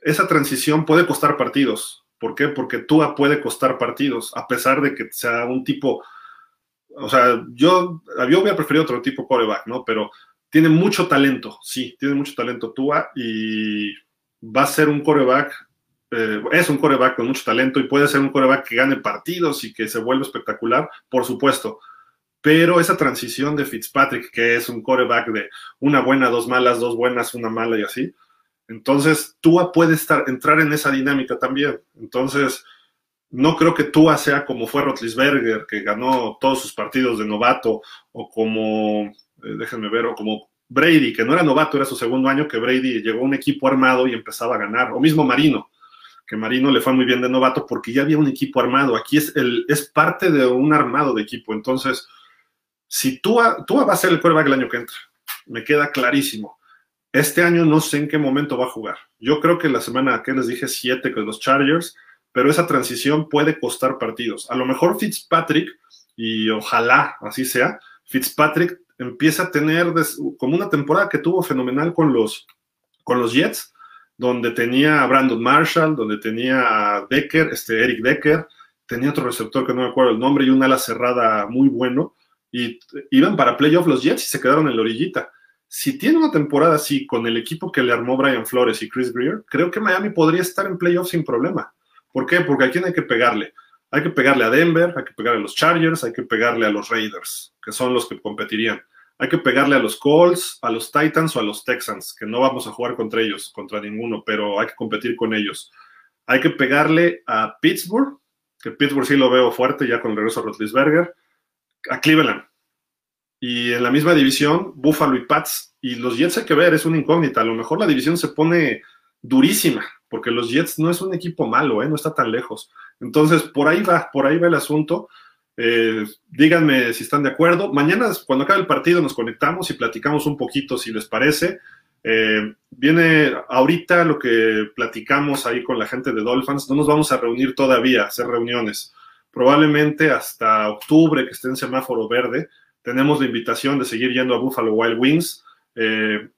Speaker 1: esa transición puede costar partidos. ¿Por qué? Porque Tua puede costar partidos, a pesar de que sea un tipo, o sea, yo, yo hubiera preferido otro tipo coreback, ¿no? Pero tiene mucho talento, sí, tiene mucho talento Tua y va a ser un coreback, eh, es un coreback con mucho talento y puede ser un coreback que gane partidos y que se vuelva espectacular, por supuesto. Pero esa transición de Fitzpatrick, que es un coreback de una buena, dos malas, dos buenas, una mala y así, entonces Tua puede estar, entrar en esa dinámica también. Entonces, no creo que Tua sea como fue Rotlisberger, que ganó todos sus partidos de novato, o como, eh, déjenme ver, o como Brady, que no era novato, era su segundo año, que Brady llegó a un equipo armado y empezaba a ganar, o mismo Marino, que Marino le fue muy bien de novato porque ya había un equipo armado. Aquí es, el, es parte de un armado de equipo. Entonces, si Tua, Tua va a ser el quarterback el año que entra, me queda clarísimo. Este año no sé en qué momento va a jugar. Yo creo que la semana que les dije siete con los Chargers, pero esa transición puede costar partidos. A lo mejor Fitzpatrick, y ojalá así sea, Fitzpatrick empieza a tener como una temporada que tuvo fenomenal con los, con los Jets, donde tenía a Brandon Marshall, donde tenía a Decker, este Eric Decker, tenía otro receptor que no me acuerdo el nombre y un ala cerrada muy bueno, y iban para playoff los Jets y se quedaron en la orillita. Si tiene una temporada así con el equipo que le armó Brian Flores y Chris Greer, creo que Miami podría estar en playoff sin problema. ¿Por qué? Porque a quién hay que pegarle. Hay que pegarle a Denver, hay que pegarle a los Chargers, hay que pegarle a los Raiders, que son los que competirían. Hay que pegarle a los Colts, a los Titans o a los Texans, que no vamos a jugar contra ellos, contra ninguno, pero hay que competir con ellos. Hay que pegarle a Pittsburgh, que Pittsburgh sí lo veo fuerte ya con el regreso a Rotlisberger, a Cleveland. Y en la misma división, Buffalo y Pats. Y los Jets hay que ver, es una incógnita. A lo mejor la división se pone durísima, porque los Jets no es un equipo malo, ¿eh? no está tan lejos. Entonces, por ahí va, por ahí va el asunto. Eh, díganme si están de acuerdo. Mañana, cuando acabe el partido, nos conectamos y platicamos un poquito, si les parece. Eh, viene ahorita lo que platicamos ahí con la gente de Dolphins. No nos vamos a reunir todavía, hacer reuniones. Probablemente hasta octubre, que esté en semáforo verde, tenemos la invitación de seguir yendo a Buffalo Wild Wings. Eh,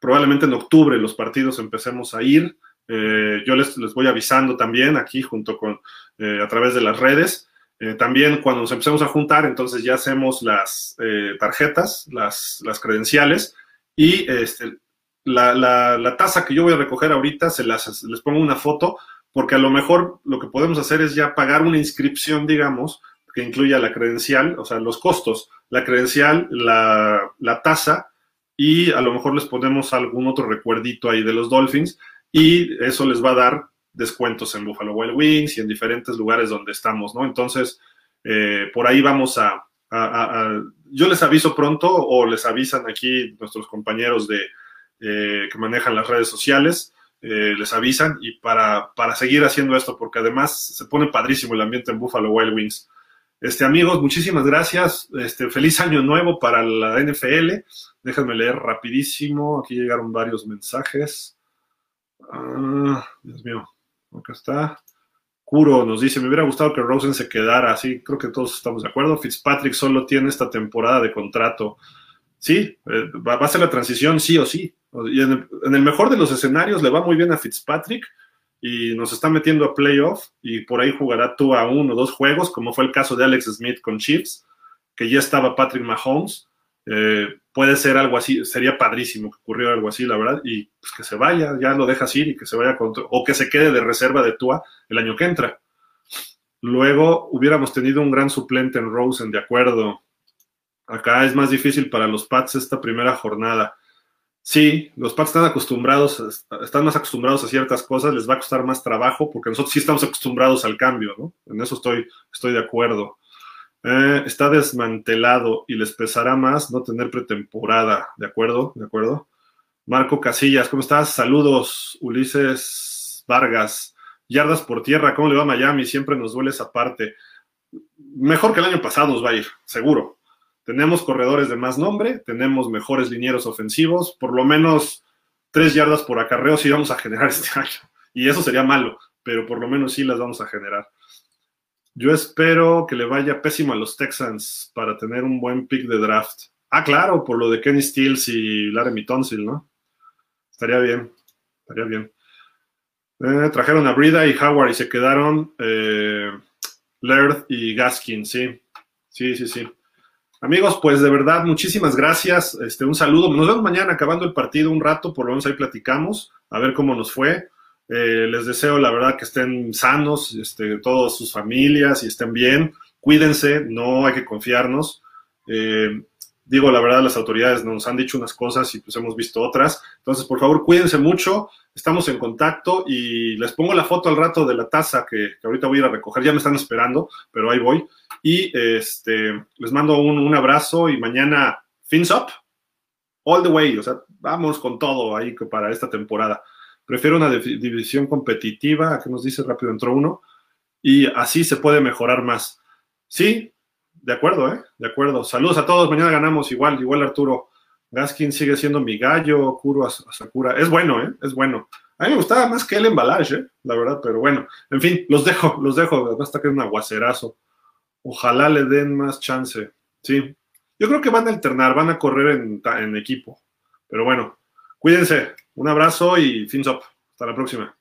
Speaker 1: probablemente en octubre los partidos empecemos a ir. yo les, les, voy avisando también aquí junto con a través de las redes. Eh, también cuando nos empecemos a juntar, entonces ya hacemos las eh, tarjetas, las, las, credenciales y este, la, la, la, taza que yo voy a recoger ahorita, se las, les pongo una foto, porque a lo mejor lo que podemos hacer es ya pagar una inscripción, digamos, que incluya la credencial, o sea, los costos, la credencial, la, la taza y a lo mejor les ponemos algún otro recuerdito ahí de los Dolphins y eso les va a dar descuentos en Buffalo Wild Wings y en diferentes lugares donde estamos, ¿no? Entonces, eh, por ahí vamos a, Yo les aviso pronto o les avisan aquí nuestros compañeros de, eh, que manejan las redes sociales, eh, les avisan y para, para seguir haciendo esto, porque además se pone padrísimo el ambiente en Buffalo Wild Wings. Este, amigos, muchísimas gracias. Este, feliz año nuevo para la NFL. Déjenme leer rapidísimo. Aquí llegaron varios mensajes. Ah, Dios mío. Acá está. Curo nos dice, me hubiera gustado que Rosen se quedara así, creo que todos estamos de acuerdo. Fitzpatrick solo tiene esta temporada de contrato. Sí, eh, va, a ser la transición sí o sí. Y en el, mejor de los escenarios le va muy bien a Fitzpatrick y nos está metiendo a playoff y por ahí jugará tú a uno o dos juegos, como fue el caso de Alex Smith con Chiefs, que ya estaba Patrick Mahomes. Eh, puede ser algo así, sería padrísimo que ocurriera algo así, la verdad, y pues que se vaya, ya lo dejas ir y que se vaya contra, o que se quede de reserva de Tua el año que entra. Luego hubiéramos tenido un gran suplente en Rosen, de acuerdo. Acá es más difícil para los Pats esta primera jornada. Sí, los Pats están acostumbrados, están más acostumbrados a ciertas cosas, les va a costar más trabajo, porque nosotros sí estamos acostumbrados al cambio, ¿no? En eso estoy, estoy de acuerdo. Eh, está desmantelado y les pesará más no tener pretemporada. ¿De acuerdo? ¿De acuerdo? Marco Casillas, ¿cómo estás? Saludos, Ulises Vargas, yardas por tierra, ¿cómo le va a Miami? Siempre nos duele esa parte. Mejor que el año pasado nos va a ir, seguro. Tenemos corredores de más nombre, tenemos mejores linieros ofensivos, por lo menos tres yardas por acarreo sí vamos a generar este año. Y eso sería malo, pero por lo menos sí las vamos a generar. Yo espero que le vaya pésimo a los Texans para tener un buen pick de draft. Ah, claro, por lo de Kenny Stills y Laramie Tonsil, ¿no? Estaría bien, estaría bien. Eh, trajeron a Brida y Howard y se quedaron eh, Laird y Gaskin, sí. Sí, sí, sí. Amigos, pues de verdad, muchísimas gracias. Este, un saludo. Nos vemos mañana acabando el partido un rato, por lo menos ahí platicamos, a ver cómo nos fue. Eh, les deseo, la verdad, que estén sanos, este, todas sus familias y estén bien. Cuídense, no hay que confiarnos. Eh, digo, la verdad, las autoridades nos han dicho unas cosas y pues hemos visto otras. Entonces, por favor, cuídense mucho. Estamos en contacto y les pongo la foto al rato de la taza que, ahorita voy a ir a recoger. Ya me están esperando, pero ahí voy. Y este, les mando un, abrazo y mañana, fins up, all the way. O sea, vamos con todo ahí para esta temporada. Prefiero una división competitiva, que nos dice rápido entró uno, y así se puede mejorar más. Sí, de acuerdo, ¿eh? De acuerdo. Saludos a todos, mañana ganamos igual, igual Arturo. Gaskin sigue siendo mi gallo, Kuro Sakura. Es bueno, ¿eh? Es bueno. A mí me gustaba más que el embalaje, ¿eh? la verdad, pero bueno. En fin, los dejo, los dejo. Basta que es un aguacerazo. Ojalá le den más chance. Sí. Yo creo que van a alternar, van a correr en, en equipo. Pero bueno, cuídense. Un abrazo y fins up. Hasta la próxima.